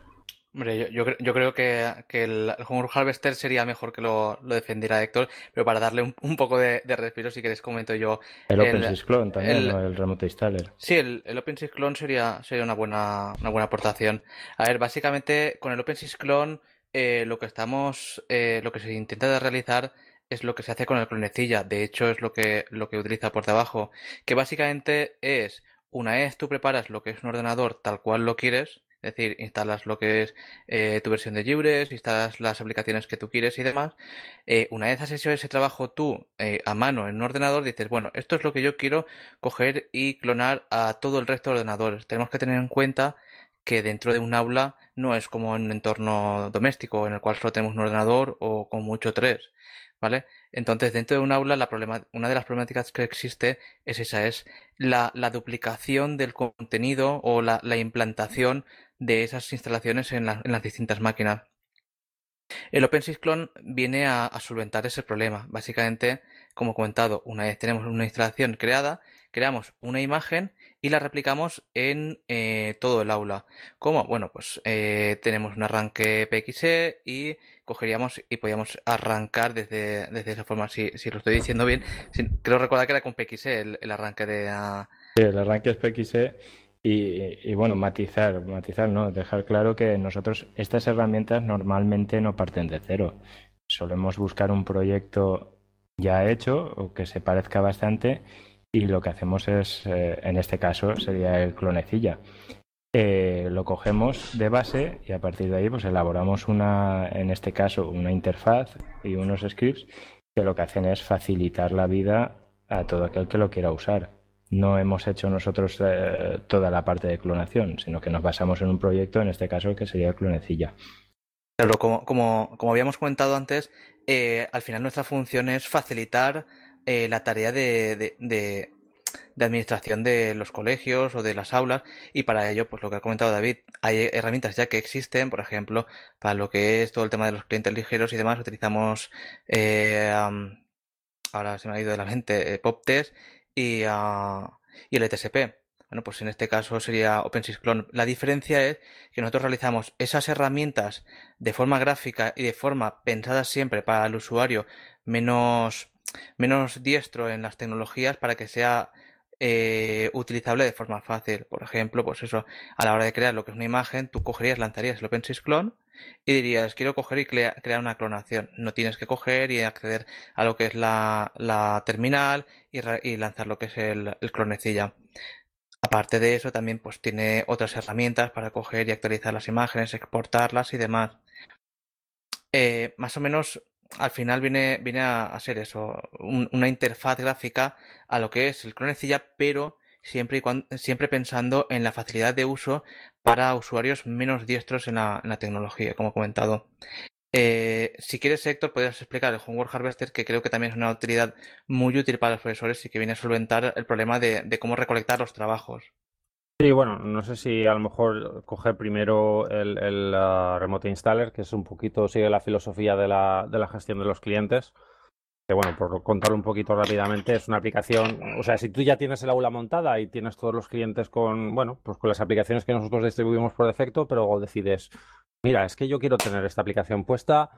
Hombre, yo, yo, creo que, el, Home Harvester sería mejor que lo, lo, defendiera Héctor, pero para darle un, poco de, respiro, si queréis comento yo. El, OpenSys Clone también, el, el Remote Installer. Sí, el, el OpenSys Clone sería, sería una buena, una buena aportación. A ver, básicamente con el OpenSys Clone eh, lo que estamos, eh, lo que se intenta realizar es lo que se hace con el clonecilla. De hecho, es lo que, lo que utiliza por debajo. Que básicamente es, una vez tú preparas lo que es un ordenador tal cual lo quieres, es decir, instalas lo que es eh, tu versión de libres, instalas las aplicaciones que tú quieres y demás. Eh, una vez has hecho ese trabajo tú eh, a mano en un ordenador, dices, bueno, esto es lo que yo quiero coger y clonar a todo el resto de ordenadores. Tenemos que tener en cuenta que dentro de un aula no es como en un entorno doméstico en el cual solo tenemos un ordenador o con mucho tres. ¿Vale? Entonces, dentro de un aula, la problema, una de las problemáticas que existe es esa, es la, duplicación del contenido o la, la implantación de esas instalaciones en, las distintas máquinas. El OpenSys Clone viene a, solventar ese problema. Básicamente, como comentado, una vez tenemos una instalación creada, creamos una imagen y la replicamos en eh, todo el aula. ¿Cómo? Bueno, pues eh, tenemos un arranque PXE y cogeríamos y podíamos arrancar desde, desde esa forma. Si, si lo estoy diciendo bien, creo recordar que era con PXE el, arranque de... Sí, el arranque es PXE y, bueno, matizar, matizar, ¿no? Dejar claro que nosotros estas herramientas normalmente no parten de cero. Solemos buscar un proyecto ya hecho o que se parezca bastante y lo que hacemos es, eh, en este caso, sería el clonecilla. Eh, lo cogemos de base y a partir de ahí pues elaboramos una, en este caso, una interfaz y unos scripts que lo que hacen es facilitar la vida a todo aquel que lo quiera usar no hemos hecho nosotros eh, toda la parte de clonación, sino que nos basamos en un proyecto, en este caso, que sería Clonecilla. Claro, como, como, como habíamos comentado antes, eh, al final nuestra función es facilitar eh, la tarea de, de, administración de los colegios o de las aulas y para ello, pues lo que ha comentado David, hay herramientas ya que existen, por ejemplo, para lo que es todo el tema de los clientes ligeros y demás, utilizamos, ahora se me ha ido de la mente, PopTest y, y el ETSP. Bueno, pues en este caso sería OpenSys Clone. La diferencia es que nosotros realizamos esas herramientas de forma gráfica y de forma pensada siempre para el usuario menos, menos diestro en las tecnologías para que sea eh, utilizable de forma fácil. Por ejemplo, pues eso, a la hora de crear lo que es una imagen, tú cogerías, lanzarías el OpenSys Clone y dirías, quiero coger y crear una clonación. No tienes que coger y acceder a lo que es la, terminal y, lanzar lo que es el, el, clonecilla. Aparte de eso, también pues tiene otras herramientas para coger y actualizar las imágenes, exportarlas y demás. Eh, más o menos al final viene, viene a, ser eso, una interfaz gráfica a lo que es el clonecilla, pero siempre, y cuando, siempre pensando en la facilidad de uso para usuarios menos diestros en la, tecnología, como he comentado. Eh, si quieres, Héctor, podrías explicar el Homework Harvester, que creo que también es una utilidad muy útil para los profesores y que viene a solventar el problema de, cómo recolectar los trabajos. Sí, bueno, no sé si a lo mejor coger primero el, uh, Remote Installer, que es un poquito, sigue la filosofía de la, de la gestión de los clientes. Que bueno, por contarlo un poquito rápidamente, es una aplicación, o sea, si tú ya tienes el aula montada y tienes todos los clientes con, bueno, pues con las aplicaciones que nosotros distribuimos por defecto, pero decides, mira, es que yo quiero tener esta aplicación puesta,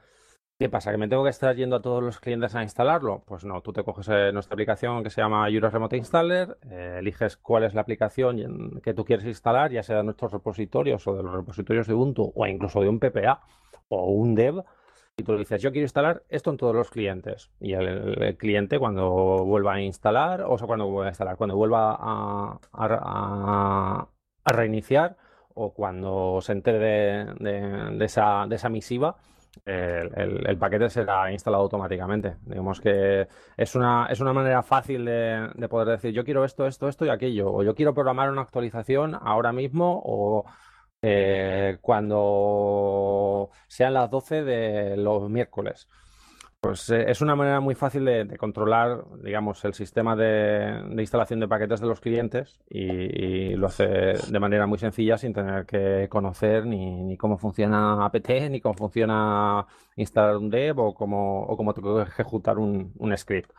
¿qué pasa? ¿Que me tengo que estar yendo a todos los clientes a instalarlo? Pues no, tú te coges eh, nuestra aplicación que se llama Euros Remote Installer, eh, eliges cuál es la aplicación que tú quieres instalar, ya sea de nuestros repositorios o de los repositorios de Ubuntu o incluso de un PPA o un dev, y tú le dices, yo quiero instalar esto en todos los clientes. Y el, cliente cuando vuelva a instalar, o sea, cuando vuelva a instalar, cuando vuelva a, reiniciar o cuando se entere de, esa, de esa misiva, el, paquete será instalado automáticamente. Digamos que es una, es una manera fácil de, de, poder decir yo quiero esto, esto, esto y aquello. O yo quiero programar una actualización ahora mismo o eh, cuando sean las 12 de los miércoles. Pues eh, es una manera muy fácil de, controlar, digamos, el sistema de, instalación de paquetes de los clientes y, lo hace de manera muy sencilla sin tener que conocer ni, cómo funciona apt, ni cómo funciona instalar un dev o cómo, o cómo tengo que ejecutar un, script.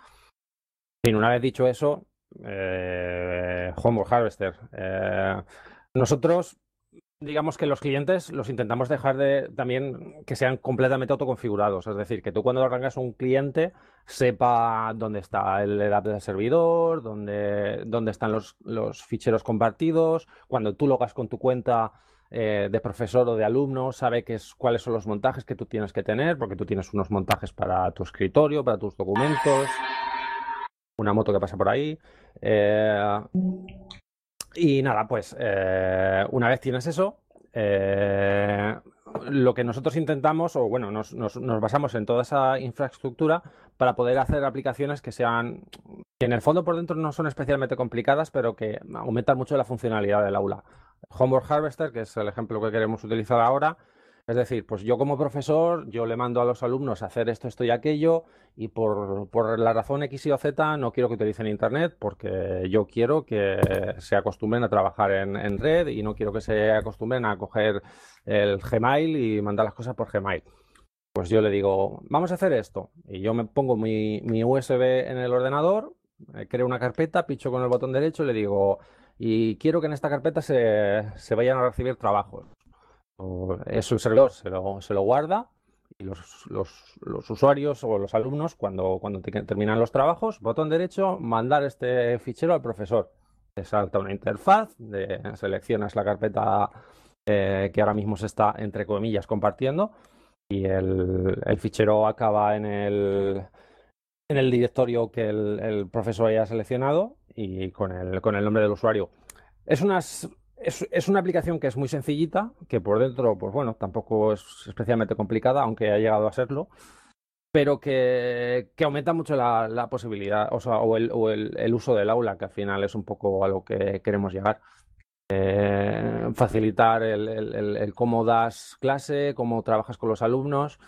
Una vez dicho eso, eh, Homeward Harvester. Eh, nosotros digamos que los clientes los intentamos dejar de también que sean completamente autoconfigurados. Es decir, que tú cuando arrancas un cliente sepa dónde está el edad del servidor, dónde, dónde están los, los, ficheros compartidos. Cuando tú logas con tu cuenta eh, de profesor o de alumno, sabe qué es, cuáles son los montajes que tú tienes que tener, porque tú tienes unos montajes para tu escritorio, para tus documentos. Una moto que pasa por ahí. Eh, y nada, pues eh, una vez tienes eso, eh, lo que nosotros intentamos, o bueno, nos, basamos en toda esa infraestructura para poder hacer aplicaciones que sean, que en el fondo por dentro no son especialmente complicadas, pero que aumentan mucho la funcionalidad del aula. Homework Harvester, que es el ejemplo que queremos utilizar ahora, es decir, pues yo como profesor, yo le mando a los alumnos a hacer esto, esto y aquello, y por, por, la razón X y o Z no quiero que utilicen Internet porque yo quiero que se acostumbren a trabajar en, red y no quiero que se acostumbren a coger el Gmail y mandar las cosas por Gmail. Pues yo le digo, vamos a hacer esto. Y yo me pongo mi, mi USB en el ordenador, eh, creo una carpeta, picho con el botón derecho y le digo, y quiero que en esta carpeta se, se vayan a recibir trabajos es un servidor, se lo, se lo guarda y los, los, usuarios o los alumnos, cuando, cuando terminan los trabajos, botón derecho, mandar este fichero al profesor. Te salta una interfaz, de, seleccionas la carpeta eh, que ahora mismo se está, entre comillas, compartiendo y el, el fichero acaba en el, en el directorio que el, el, profesor haya seleccionado y con el, con el nombre del usuario. Es unas es, una aplicación que es muy sencillita, que por dentro, pues bueno, tampoco es especialmente complicada, aunque ha llegado a serlo, pero que, aumenta mucho la, posibilidad, o, sea, o, el, uso del aula, que al final es un poco a lo que queremos llegar. Eh, facilitar el, cómo das clase, cómo trabajas con los alumnos.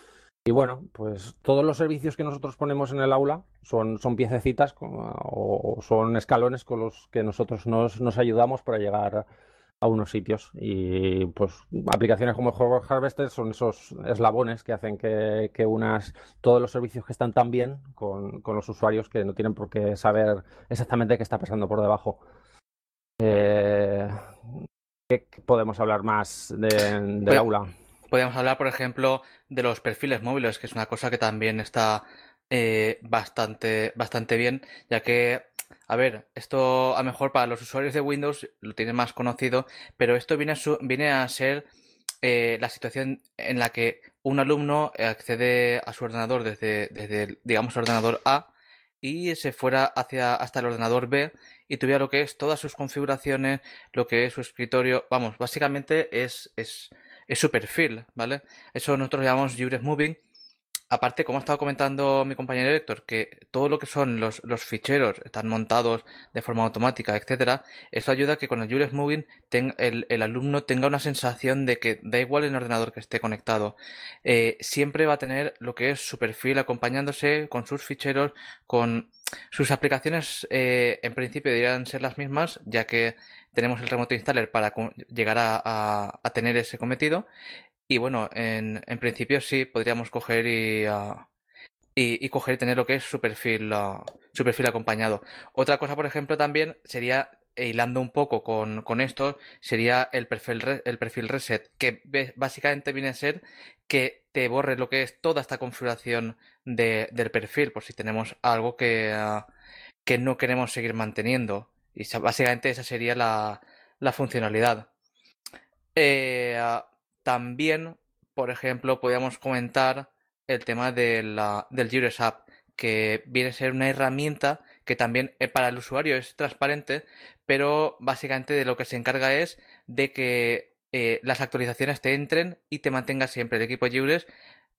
Y bueno, pues todos los servicios que nosotros ponemos en el aula son, son piececitas o, son escalones con los que nosotros nos, nos ayudamos para llegar a unos sitios y pues aplicaciones como el Harvester son esos eslabones que hacen que, unas todos los servicios que están tan bien con, los usuarios que no tienen por qué saber exactamente qué está pasando por debajo. Eh, ¿Qué podemos hablar más de, del aula? Podemos hablar, por ejemplo, de los perfiles móviles, que es una cosa que también está eh, bastante, bastante bien, ya que a ver, esto a lo mejor para los usuarios de Windows lo tienen más conocido, pero esto viene a, viene a ser eh, la situación en la que un alumno accede a su ordenador desde, desde el ordenador A y se fuera hacia hasta el ordenador B y tuviera lo que es todas sus configuraciones, lo que es su escritorio, vamos, básicamente es, es, es su perfil, ¿vale? Eso nosotros llamamos Juris Moving Aparte, como ha estado comentando mi compañero Héctor, que todo lo que son los, ficheros están montados de forma automática, etcétera, eso ayuda a que con el Jules Moving el, alumno tenga una sensación de que da igual el ordenador que esté conectado, eh, siempre va a tener lo que es su perfil acompañándose con sus ficheros, con sus aplicaciones, eh, en principio deberían ser las mismas, ya que tenemos el remote installer para llegar a tener ese cometido y bueno, en, en principio sí, podríamos coger y, uh, y, coger y tener lo que es su perfil, uh, su perfil acompañado. Otra cosa, por ejemplo, también sería, hilando un poco con, con esto, sería el perfil, el perfil reset, que básicamente viene a ser que te borre lo que es toda esta configuración de, del perfil, por si tenemos algo que, uh, que no queremos seguir manteniendo. Y básicamente esa sería la, la funcionalidad. Eh, también, por ejemplo, podríamos comentar el tema de la, del que viene a ser una herramienta que también eh, para el usuario es transparente, pero básicamente de lo que se encarga es de que eh, las actualizaciones te entren y te mantenga siempre el equipo Jures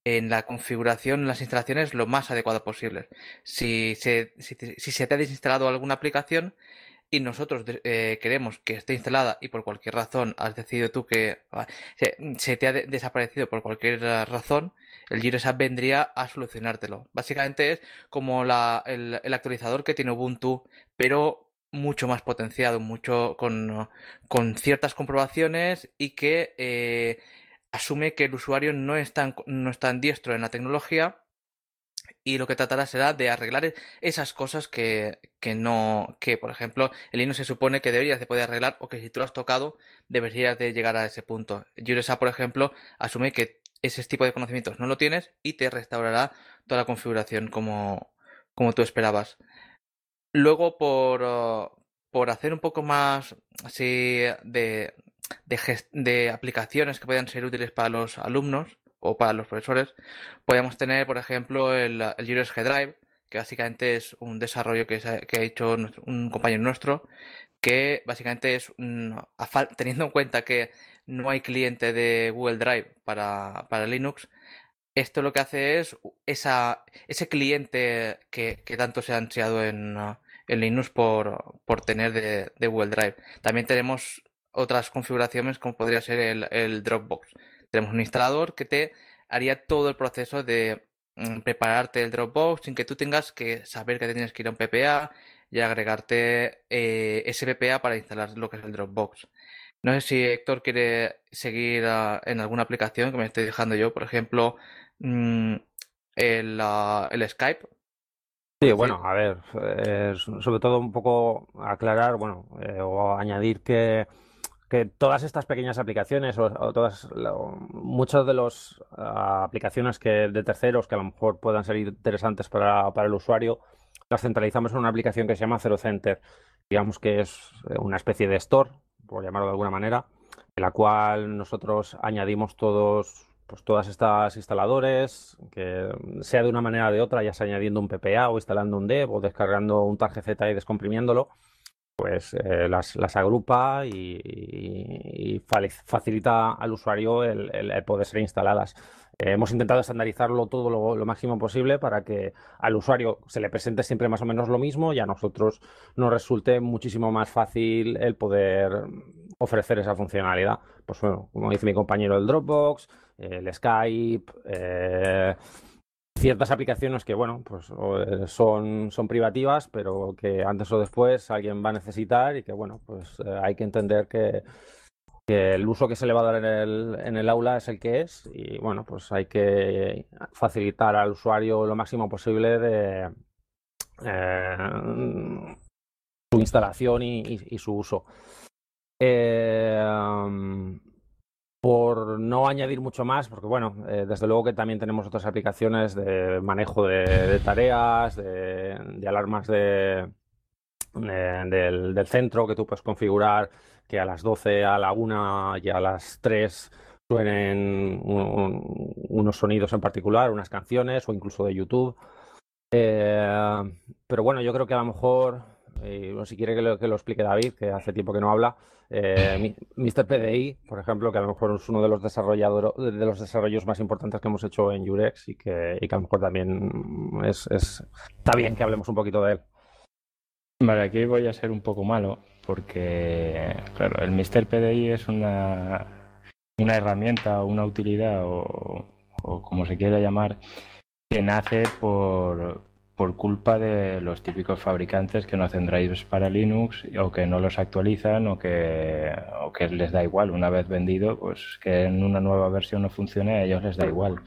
en la configuración, en las instalaciones lo más adecuado posible. Si se, si se te ha desinstalado alguna aplicación, y nosotros eh, queremos que esté instalada y por cualquier razón has decidido tú que se, te ha desaparecido por cualquier razón, el GiroSap vendría a solucionártelo. Básicamente es como la, el, actualizador que tiene Ubuntu, pero mucho más potenciado, mucho con, con ciertas comprobaciones y que eh, asume que el usuario no es tan, no es tan diestro en la tecnología y lo que tratará será de arreglar e-, esas cosas que, que no, que por ejemplo el Linux se supone que deberías de poder arreglar o que si tú lo has tocado deberías de llegar a ese punto. Juresa, por ejemplo, asume que ese tipo de conocimientos no lo tienes y te restaurará toda la configuración como, como tú esperabas. Luego, por, por hacer un poco más así de, de, de aplicaciones que puedan ser útiles para los alumnos, o para los profesores, podemos tener, por ejemplo, el, el Drive, que básicamente es un desarrollo que, que ha hecho un compañero nuestro, que básicamente es, teniendo en cuenta que no hay cliente de Google Drive para, para Linux, esto lo que hace es esa, ese cliente que, que tanto se ha ansiado en, en Linux por, por tener de, Google Drive. También tenemos otras configuraciones como podría ser el Dropbox, tenemos un instalador que te haría todo el proceso de mm, prepararte el Dropbox sin que tú tengas que saber que tienes que ir a un PPA y agregarte eh, ese PPA para instalar lo que es el Dropbox. No sé si Héctor quiere seguir ah, en alguna aplicación que me estoy dejando yo, por ejemplo, mm, ah, el, Skype. Sí, bueno, a ver, eh, sobre todo un poco aclarar, bueno, eh, o añadir que que todas estas pequeñas aplicaciones o, todas muchas de las ah, aplicaciones que de terceros que a lo mejor puedan ser interesantes para, el usuario las centralizamos en una aplicación que se llama Zero Center. Digamos que es eh, una especie de store por llamarlo de alguna manera en la cual nosotros añadimos todos pues todas estas instaladores que sea de una manera o de otra ya sea añadiendo un PPA o instalando un dev o descargando un targz y descomprimiéndolo pues eh, las, agrupa y, facilita al usuario el, poder ser instaladas. Eh, hemos intentado estandarizarlo todo lo, máximo posible para que al usuario se le presente siempre más o menos lo mismo y a nosotros nos resulte muchísimo más fácil el poder ofrecer esa funcionalidad. Pues bueno, como dice mi compañero, el Dropbox, el Skype, eh, ciertas aplicaciones que, bueno, pues eh, son, son privativas, pero que antes o después alguien va a necesitar y que, bueno, pues eh, hay que entender que, el uso que se le va a dar en el, en el aula es el que es y, bueno, pues hay que facilitar al usuario lo máximo posible de eh, su instalación y, su uso. Por no añadir mucho más, porque bueno, eh, desde luego que también tenemos otras aplicaciones de manejo de, tareas, de, alarmas de, del, centro que tú puedes configurar que a las 12, a la 1 y a las 3 suenen unos sonidos en particular, unas canciones o incluso de YouTube. Eh, pero bueno, yo creo que a lo mejor y si quiere que lo, que lo, explique David, que hace tiempo que no habla, eh, Mr. PDI, por ejemplo, que a lo mejor es uno de los desarrolladores de los desarrollos más importantes que hemos hecho en Jurex y que, a lo mejor también es, está bien que hablemos un poquito de él. Vale, aquí voy a ser un poco malo porque, claro, el Mr. PDI es una, herramienta o una utilidad o como se quiera llamar que nace por, por culpa de los típicos fabricantes que no hacen drivers para Linux o que no los actualizan o que, o que les da igual. Una vez vendido, pues que en una nueva versión no funcione, a ellos les da igual.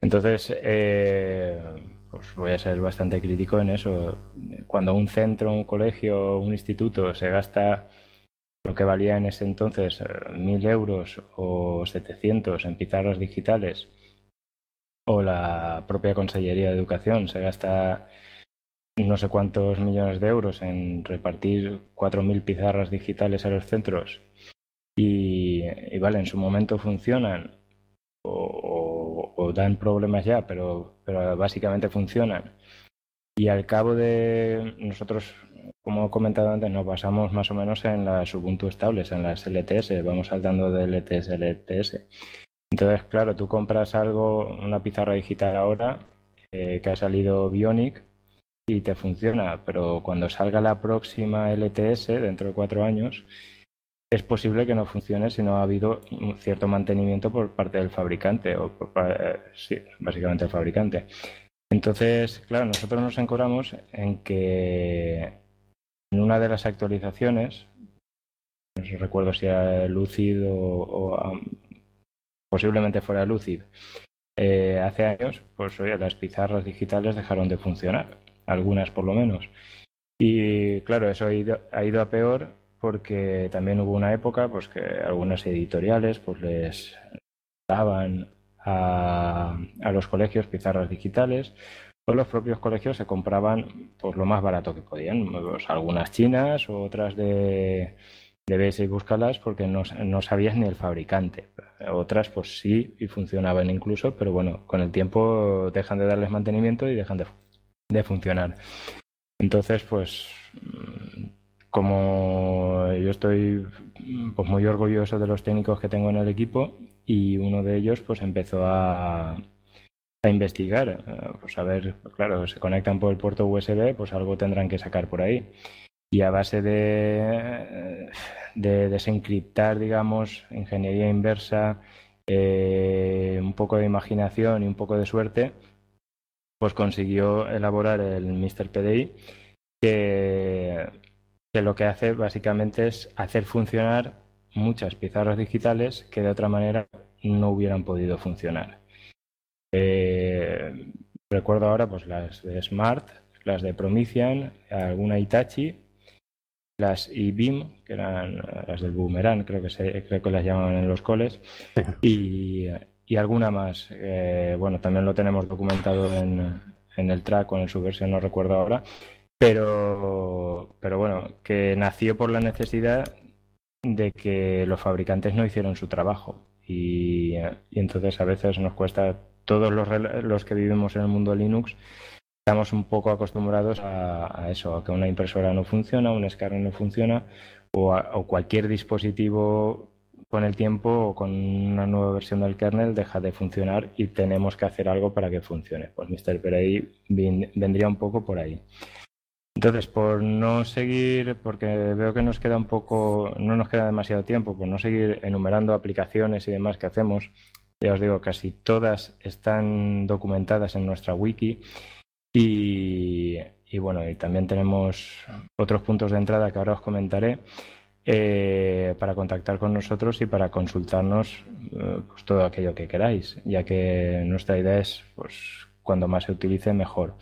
Entonces, eh, pues voy a ser bastante crítico en eso. Cuando un centro, un colegio, un instituto se gasta lo que valía en ese entonces eh, mil euros o 700 en pizarras digitales o la propia Consellería de Educación se gasta no sé cuántos millones de euros en repartir 4.000 pizarras digitales a los centros y, vale, en su momento funcionan o, dan problemas ya, pero, pero básicamente funcionan. Y al cabo de nosotros, como he comentado antes, nos basamos más o menos en las Ubuntu estables, en las LTS, vamos saltando de LTS a LTS. Entonces, claro, tú compras algo, una pizarra digital ahora, eh, que ha salido Bionic, y te funciona, pero cuando salga la próxima LTS dentro de cuatro años, es posible que no funcione si no ha habido un cierto mantenimiento por parte del fabricante, o por, eh, básicamente el fabricante. Entonces, claro, nosotros nos encoramos en que en una de las actualizaciones, no recuerdo si era Lucid o, posiblemente fuera Lucid, eh, hace años, pues oye, las pizarras digitales dejaron de funcionar, algunas por lo menos. Y claro, eso ha ido, ha ido a peor porque también hubo una época pues que algunas editoriales pues les daban a, los colegios pizarras digitales o los propios colegios se compraban pues lo más barato que podían, pues, algunas chinas otras de, de y búscalas porque no, sabías ni el fabricante. Otras pues sí y funcionaban incluso, pero bueno, con el tiempo dejan de darles mantenimiento y dejan de, funcionar. Entonces pues como yo estoy pues muy orgulloso de los técnicos que tengo en el equipo y uno de ellos pues empezó a, a investigar, eh, pues a ver, claro, se conectan por el puerto USB, pues algo tendrán que sacar por ahí. Y a base de, de desencriptar, digamos, ingeniería inversa, eh, un poco de imaginación y un poco de suerte, pues consiguió elaborar el Mr. PDI, que que lo que hace básicamente es hacer funcionar muchas pizarras digitales que de otra manera no hubieran podido funcionar. Eh, recuerdo ahora pues las de Smart, las de Promethean, alguna Itachi, las eBeam, que eran las del Boomerang, creo que, se, creo que las llaman en los coles, y, alguna más. Eh, bueno, también lo tenemos documentado en, en el track o en su versión, no recuerdo ahora, pero, pero bueno, que nació por la necesidad de que los fabricantes no hicieron su trabajo. Y, entonces a veces nos cuesta, todos los, los, que vivimos en el mundo Linux, estamos un poco acostumbrados a, eso, a que una impresora no funciona, un escáner no funciona, o, o, cualquier dispositivo con el tiempo o con una nueva versión del kernel deja de funcionar y tenemos que hacer algo para que funcione. Pues Mr. Perey vendría un poco por ahí. Entonces, por no seguir, porque veo que nos queda un poco, no nos queda demasiado tiempo, por no seguir enumerando aplicaciones y demás que hacemos, ya os digo, casi todas están documentadas en nuestra wiki y, bueno, y también tenemos otros puntos de entrada que ahora os comentaré eh, para contactar con nosotros y para consultarnos eh, pues, todo aquello que queráis, ya que nuestra idea es, pues, cuando más se utilice, mejor.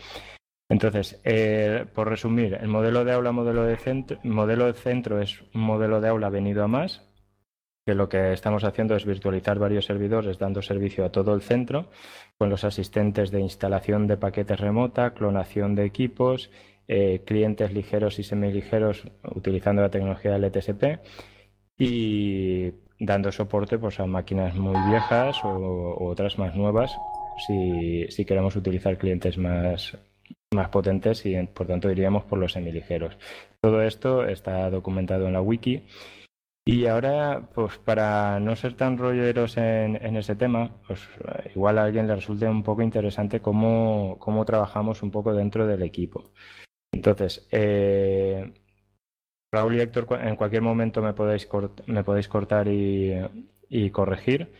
Entonces, eh, por resumir, el modelo de aula, modelo de centro, modelo de centro es un modelo de aula venido a más, que lo que estamos haciendo es virtualizar varios servidores dando servicio a todo el centro, con los asistentes de instalación de paquetes remota, clonación de equipos, eh, clientes ligeros y semiligeros utilizando la tecnología LTSP y dando soporte pues, a máquinas muy viejas o, otras más nuevas si, si queremos utilizar clientes más, más potentes y por tanto iríamos por los semiligeros. Todo esto está documentado en la wiki. Y ahora, pues para no ser tan rolleros en, ese tema, pues igual a alguien le resulte un poco interesante cómo, cómo trabajamos un poco dentro del equipo. Entonces, eh, Raúl y Héctor, en cualquier momento me podéis, me podéis cortar y corregir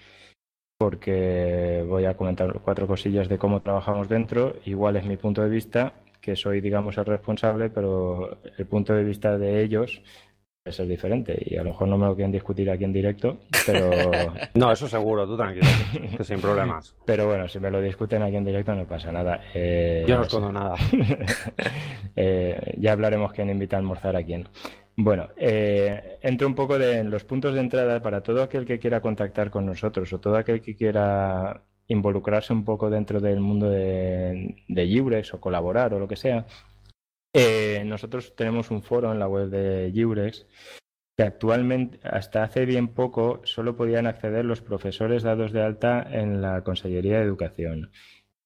porque voy a comentar cuatro cosillas de cómo trabajamos dentro. Igual es mi punto de vista, que soy, digamos, el responsable, pero el punto de vista de ellos es el diferente y a lo mejor no me lo quieren discutir aquí en directo, pero... *laughs* no, eso seguro, tú tranquilo, que *laughs* sin problemas. Pero bueno, si me lo discuten aquí en directo no pasa nada. Eh, Yo no escondo nada. *laughs* eh, ya hablaremos quién invita a almorzar a quién. Bueno, eh, entro un poco en los puntos de entrada para todo aquel que quiera contactar con nosotros o todo aquel que quiera involucrarse un poco dentro del mundo de, de o colaborar o lo que sea. Eh, nosotros tenemos un foro en la web de Jurex que actualmente, hasta hace bien poco, solo podían acceder los profesores dados de alta en la Consellería de Educación.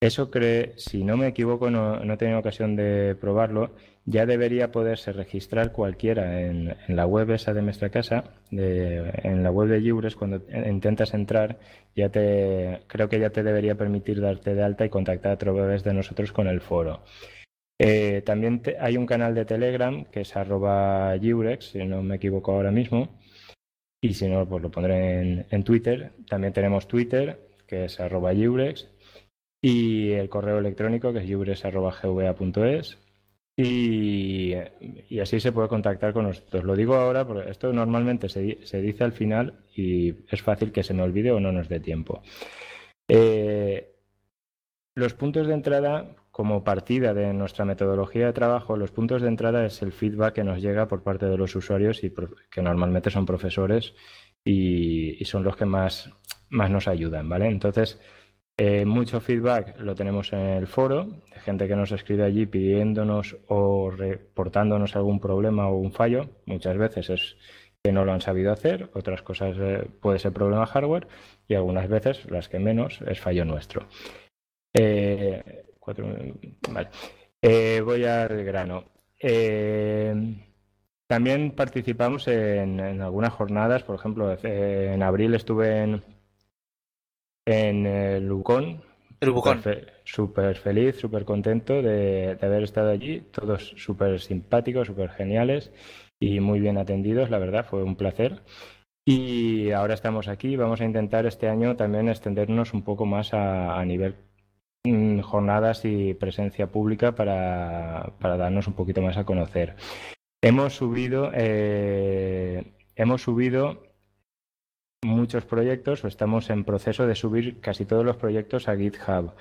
Eso cree, si no me equivoco, no, no he tenido ocasión de probarlo, ya debería poderse registrar cualquiera en, la web esa de nuestra casa, en la web de Libres, cuando intentas entrar, ya te, creo que ya te debería permitir darte de alta y contactar a través de nosotros con el foro. Eh, también hay un canal de Telegram que es arroba si no me equivoco ahora mismo. Y si no, pues lo pondré en, Twitter. También tenemos Twitter, que es arroba Y el correo electrónico, que es yurex.gva.es. Y, y, así se puede contactar con nosotros. Lo digo ahora porque esto normalmente se, se, dice al final y es fácil que se me olvide o no nos dé tiempo. Eh, los puntos de entrada, como partida de nuestra metodología de trabajo, los puntos de entrada es el feedback que nos llega por parte de los usuarios y que normalmente son profesores y, son los que más, más nos ayudan, ¿vale? Entonces, eh, mucho feedback lo tenemos en el foro, gente que nos escribe allí pidiéndonos o reportándonos algún problema o un fallo. Muchas veces es que no lo han sabido hacer, otras cosas eh, puede ser problema hardware y algunas veces, las que menos, es fallo nuestro. Eh, voy al grano. también participamos en, en, algunas jornadas, por ejemplo, en abril estuve en, en el Lucón. El Súper feliz, súper contento de, haber estado allí. Todos súper simpáticos, súper geniales y muy bien atendidos, la verdad, fue un placer. Y ahora estamos aquí. Vamos a intentar este año también extendernos un poco más a, nivel mm, jornadas y presencia pública para, darnos un poquito más a conocer. Hemos subido, eh, hemos subido muchos proyectos o estamos en proceso de subir casi todos los proyectos a GitHub.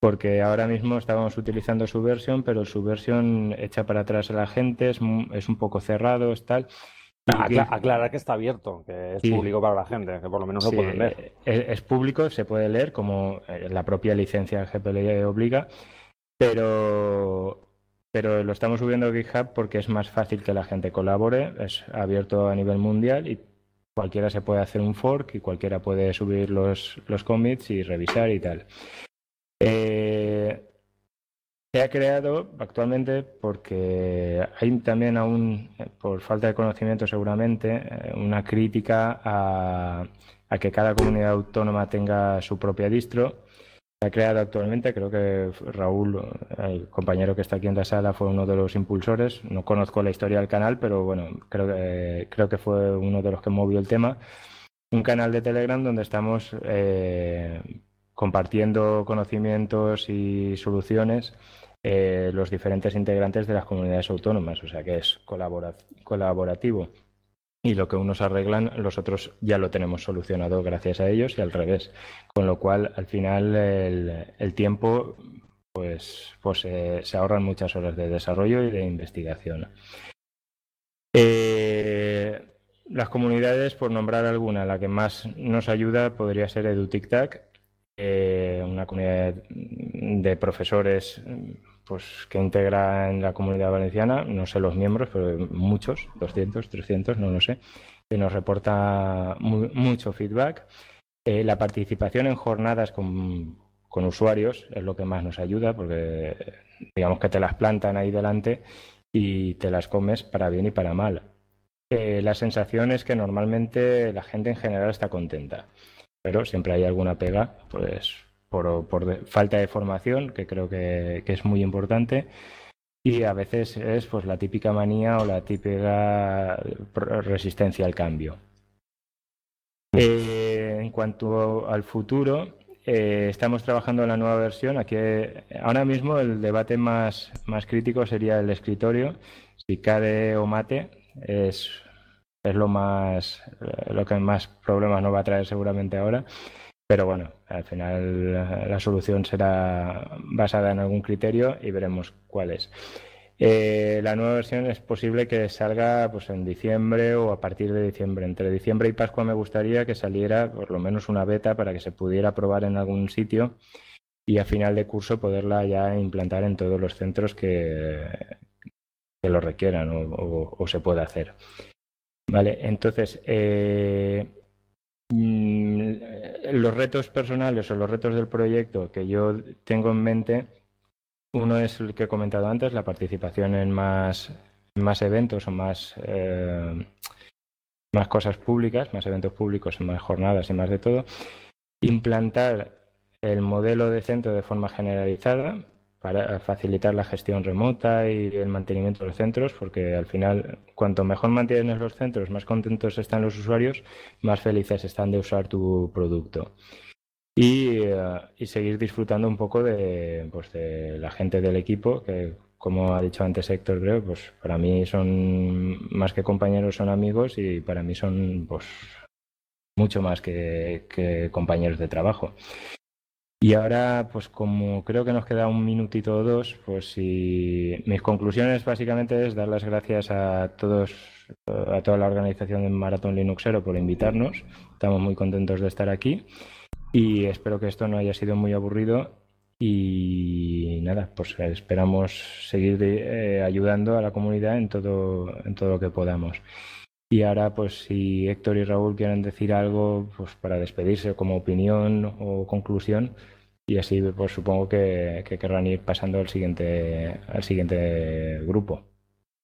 Porque ahora mismo estábamos utilizando su versión, pero su versión echa para atrás a la gente, es, un poco cerrado, es tal. Aclarar que está abierto, que es público para la gente, que por lo menos lo pueden leer. Es, es, público, se puede leer, como eh, la propia licencia GPL obliga, pero, pero lo estamos subiendo a GitHub porque es más fácil que la gente colabore, es abierto a nivel mundial y cualquiera se puede hacer un fork y cualquiera puede subir los, los commits y revisar y tal. Eh, se ha creado actualmente porque hay también aún, por falta de conocimiento seguramente, eh, una crítica a, a que cada comunidad autónoma tenga su propia distro se ha creado actualmente. Creo que Raúl, el compañero que está aquí en la sala, fue uno de los impulsores. No conozco la historia del canal, pero bueno, creo que, creo que fue uno de los que movió el tema. Un canal de Telegram donde estamos eh, compartiendo conocimientos y soluciones eh, los diferentes integrantes de las comunidades autónomas, o sea que es colaborativo y lo que unos arreglan, los otros ya lo tenemos solucionado gracias a ellos y al revés. Con lo cual, al final, el, tiempo, pues, pues eh, se ahorran muchas horas de desarrollo y de investigación. Eh, las comunidades, por nombrar alguna, la que más nos ayuda podría ser EduTicTac, eh, una comunidad de profesores pues, que integra en la comunidad valenciana, no sé los miembros, pero muchos, 200, 300, no lo sé, que nos reporta mucho feedback. Eh, la participación en jornadas con, usuarios es lo que más nos ayuda, porque digamos que te las plantan ahí delante y te las comes para bien y para mal. Eh, la sensación es que normalmente la gente en general está contenta, pero siempre hay alguna pega, pues por, falta de formación, que creo que, es muy importante. Y a veces es pues la típica manía o la típica resistencia al cambio. Eh, en cuanto al futuro, eh, estamos trabajando en la nueva versión. Aquí ahora mismo el debate más, más crítico sería el escritorio. Si CADE o mate es, es lo más lo que más problemas nos va a traer seguramente ahora. Pero bueno, al final la solución será basada en algún criterio y veremos cuál es. Eh, la nueva versión es posible que salga pues, en diciembre o a partir de diciembre. Entre diciembre y Pascua me gustaría que saliera por lo menos una beta para que se pudiera probar en algún sitio y a final de curso poderla ya implantar en todos los centros que, que lo requieran o, se pueda hacer. Vale, entonces, eh, Mm, los retos personales o los retos del proyecto que yo tengo en mente, uno es el que he comentado antes, la participación en más, más eventos o más, eh, más cosas públicas, más eventos públicos, más jornadas y más de todo. Implantar el modelo de centro de forma generalizada, para facilitar la gestión remota y el mantenimiento de los centros, porque al final, cuanto mejor mantienes los centros, más contentos están los usuarios, más felices están de usar tu producto. Y, eh, y seguir disfrutando un poco de, pues, de la gente del equipo, que como ha dicho antes Héctor, creo, pues para mí son más que compañeros, son amigos y para mí son pues mucho más que compañeros de trabajo. Y ahora, pues como creo que nos queda un minutito o dos, pues si mis conclusiones básicamente es dar las gracias a todos, a toda la organización del Maratón Linuxero por invitarnos. Estamos muy contentos de estar aquí y espero que esto no haya sido muy aburrido y nada, pues esperamos seguir eh, ayudando a la comunidad en todo, en todo lo que podamos. Y ahora, pues si Héctor y Raúl quieren decir algo pues para despedirse como opinión o conclusión, y así pues supongo que, querrán ir pasando al siguiente, al siguiente grupo.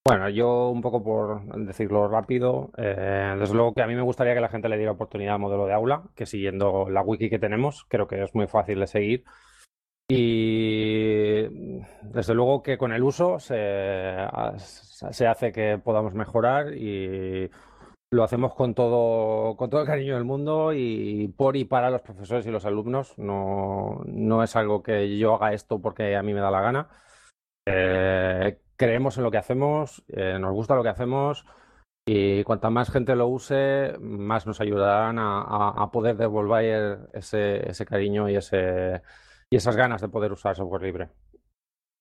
Bueno, yo un poco por decirlo rápido, eh, desde luego que a mí me gustaría que la gente le diera oportunidad al modelo de aula, que siguiendo la wiki que tenemos, creo que es muy fácil de seguir y desde luego que con el uso se, se hace que podamos mejorar y lo hacemos con todo, con todo el cariño del mundo y por y para los profesores y los alumnos. No, no es algo que yo haga esto porque a mí me da la gana. Eh, creemos en lo que hacemos, eh, nos gusta lo que hacemos y cuanta más gente lo use, más nos ayudarán a, a poder devolver ese, ese cariño y ese y esas ganas de poder usar software libre.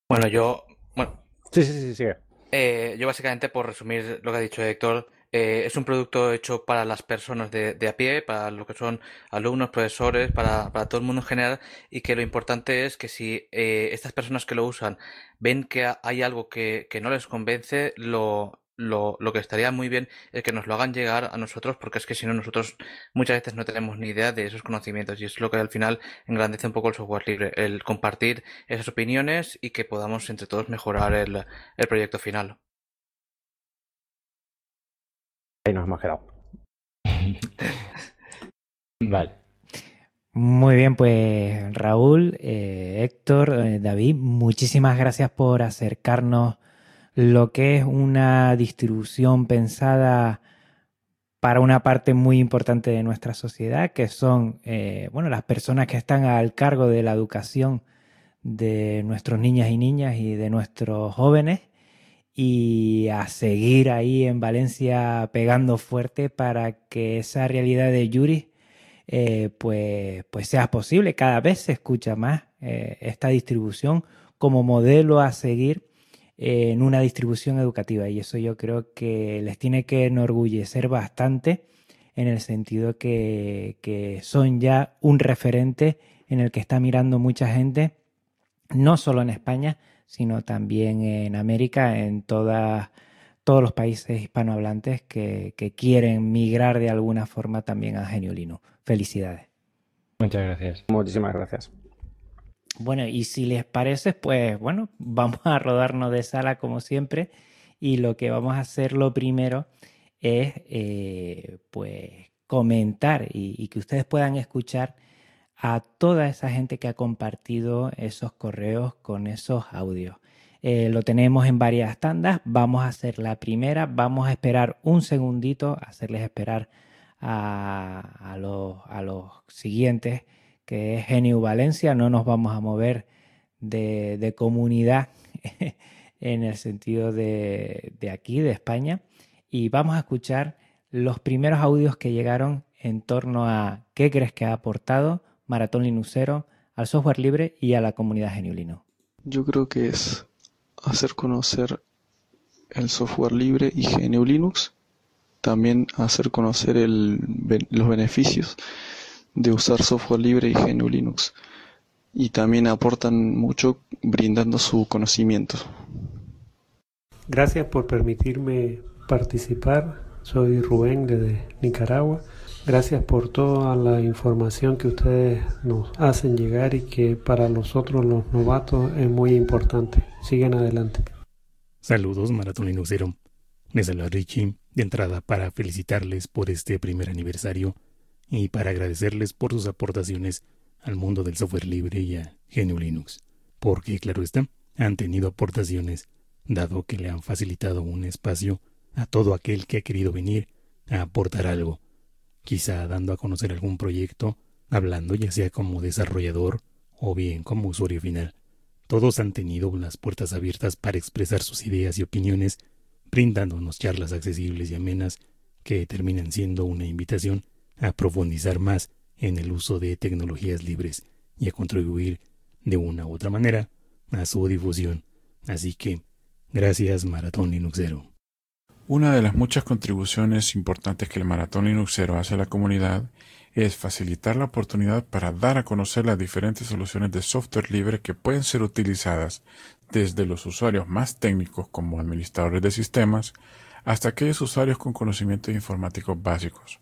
Bueno, yo. Bueno. Sí, sí, sí, sigue. Eh, yo básicamente, por resumir lo que ha dicho Héctor, eh, es un producto hecho para las personas de, de, a pie, para lo que son alumnos, profesores, para, para, todo el mundo en general, y que lo importante es que si eh, estas personas que lo usan ven que hay algo que, que no les convence, lo, lo, lo, que estaría muy bien es que nos lo hagan llegar a nosotros, porque es que si no, nosotros muchas veces no tenemos ni idea de esos conocimientos y es lo que al final engrandece un poco el software libre, el compartir esas opiniones y que podamos entre todos mejorar el, el proyecto final. Ahí nos hemos quedado. *laughs* vale. Muy bien, pues Raúl, eh, Héctor, eh, David, muchísimas gracias por acercarnos lo que es una distribución pensada para una parte muy importante de nuestra sociedad, que son eh, bueno, las personas que están al cargo de la educación de nuestros niñas y niñas y de nuestros jóvenes y a seguir ahí en Valencia pegando fuerte para que esa realidad de Yuri eh, pues, pues sea posible. Cada vez se escucha más eh, esta distribución como modelo a seguir en una distribución educativa y eso yo creo que les tiene que enorgullecer bastante en el sentido que, que son ya un referente en el que está mirando mucha gente, no solo en España, sino también en América, en todas, todos los países hispanohablantes que, que, quieren migrar de alguna forma también a Geniolino. Felicidades. Muchas gracias. Muchísimas gracias. Bueno, y si les parece, pues bueno, *laughs* vamos a rodarnos de sala como siempre. Y lo que vamos a hacer lo primero es eh, pues comentar y, que ustedes puedan escuchar a toda esa gente que ha compartido esos correos con esos audios. Eh, lo tenemos en varias tandas. Vamos a hacer la primera. Vamos a esperar un segundito, hacerles esperar a, a, los, a los siguientes que es Geniu Valencia. No nos vamos a mover de, de comunidad *laughs* en el sentido de, de, aquí, de España. Y vamos a escuchar los primeros audios que llegaron en torno a qué crees que ha aportado Maratón Linuxero al software libre y a la comunidad Geniulino. Yo creo que es hacer conocer el software libre y GNU Linux, también hacer conocer los beneficios de usar software libre y GNU Linux y también aportan mucho brindando su conocimiento. Gracias por permitirme participar. Soy Rubén desde Nicaragua. Gracias por toda la información que ustedes nos hacen llegar y que para nosotros los novatos es muy importante. Siguen adelante. Saludos, Maratón Linuxero. Les habla Richie de entrada para felicitarles por este primer aniversario y para agradecerles por sus aportaciones al mundo del software libre y a GNU Linux. porque, claro está, han tenido aportaciones, dado que le han facilitado un espacio a todo aquel que ha querido venir a aportar algo, quizá dando a conocer algún proyecto, hablando ya sea como desarrollador o bien como usuario final. Todos han tenido las puertas abiertas para expresar sus ideas y opiniones, brindándonos charlas accesibles y amenas que terminan siendo una invitación a profundizar más en el uso de tecnologías libres y a contribuir de una u otra manera a su difusión. Así que, gracias Maratón Linuxero. Una de las muchas contribuciones importantes que el Maratón Linuxero hace a la comunidad es facilitar la oportunidad para dar a conocer las diferentes soluciones de software libre que pueden ser utilizadas desde los usuarios más técnicos como administradores de sistemas hasta aquellos usuarios con conocimientos informáticos básicos,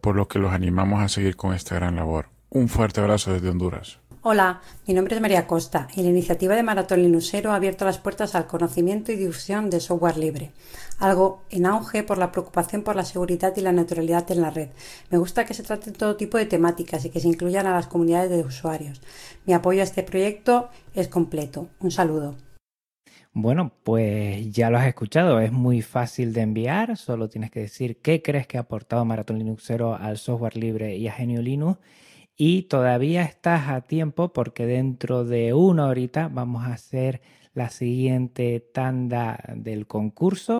por lo que los animamos a seguir con esta gran labor. Un fuerte abrazo desde Honduras. Hola, mi nombre es María Costa y la iniciativa de Maratón Linuxero ha abierto las puertas al conocimiento y difusión de software libre, algo en auge por la preocupación por la seguridad y la neutralidad en la red. Me gusta que se trate todo tipo de temáticas y que se incluyan a las comunidades de usuarios. Mi apoyo a este proyecto es completo. Un saludo. Bueno, pues ya lo has escuchado, es muy fácil de enviar, solo tienes que decir qué crees que ha aportado Maratón Linuxero al software libre y a Genio Linux. Y todavía estás a tiempo porque dentro de una horita vamos a hacer la siguiente tanda del concurso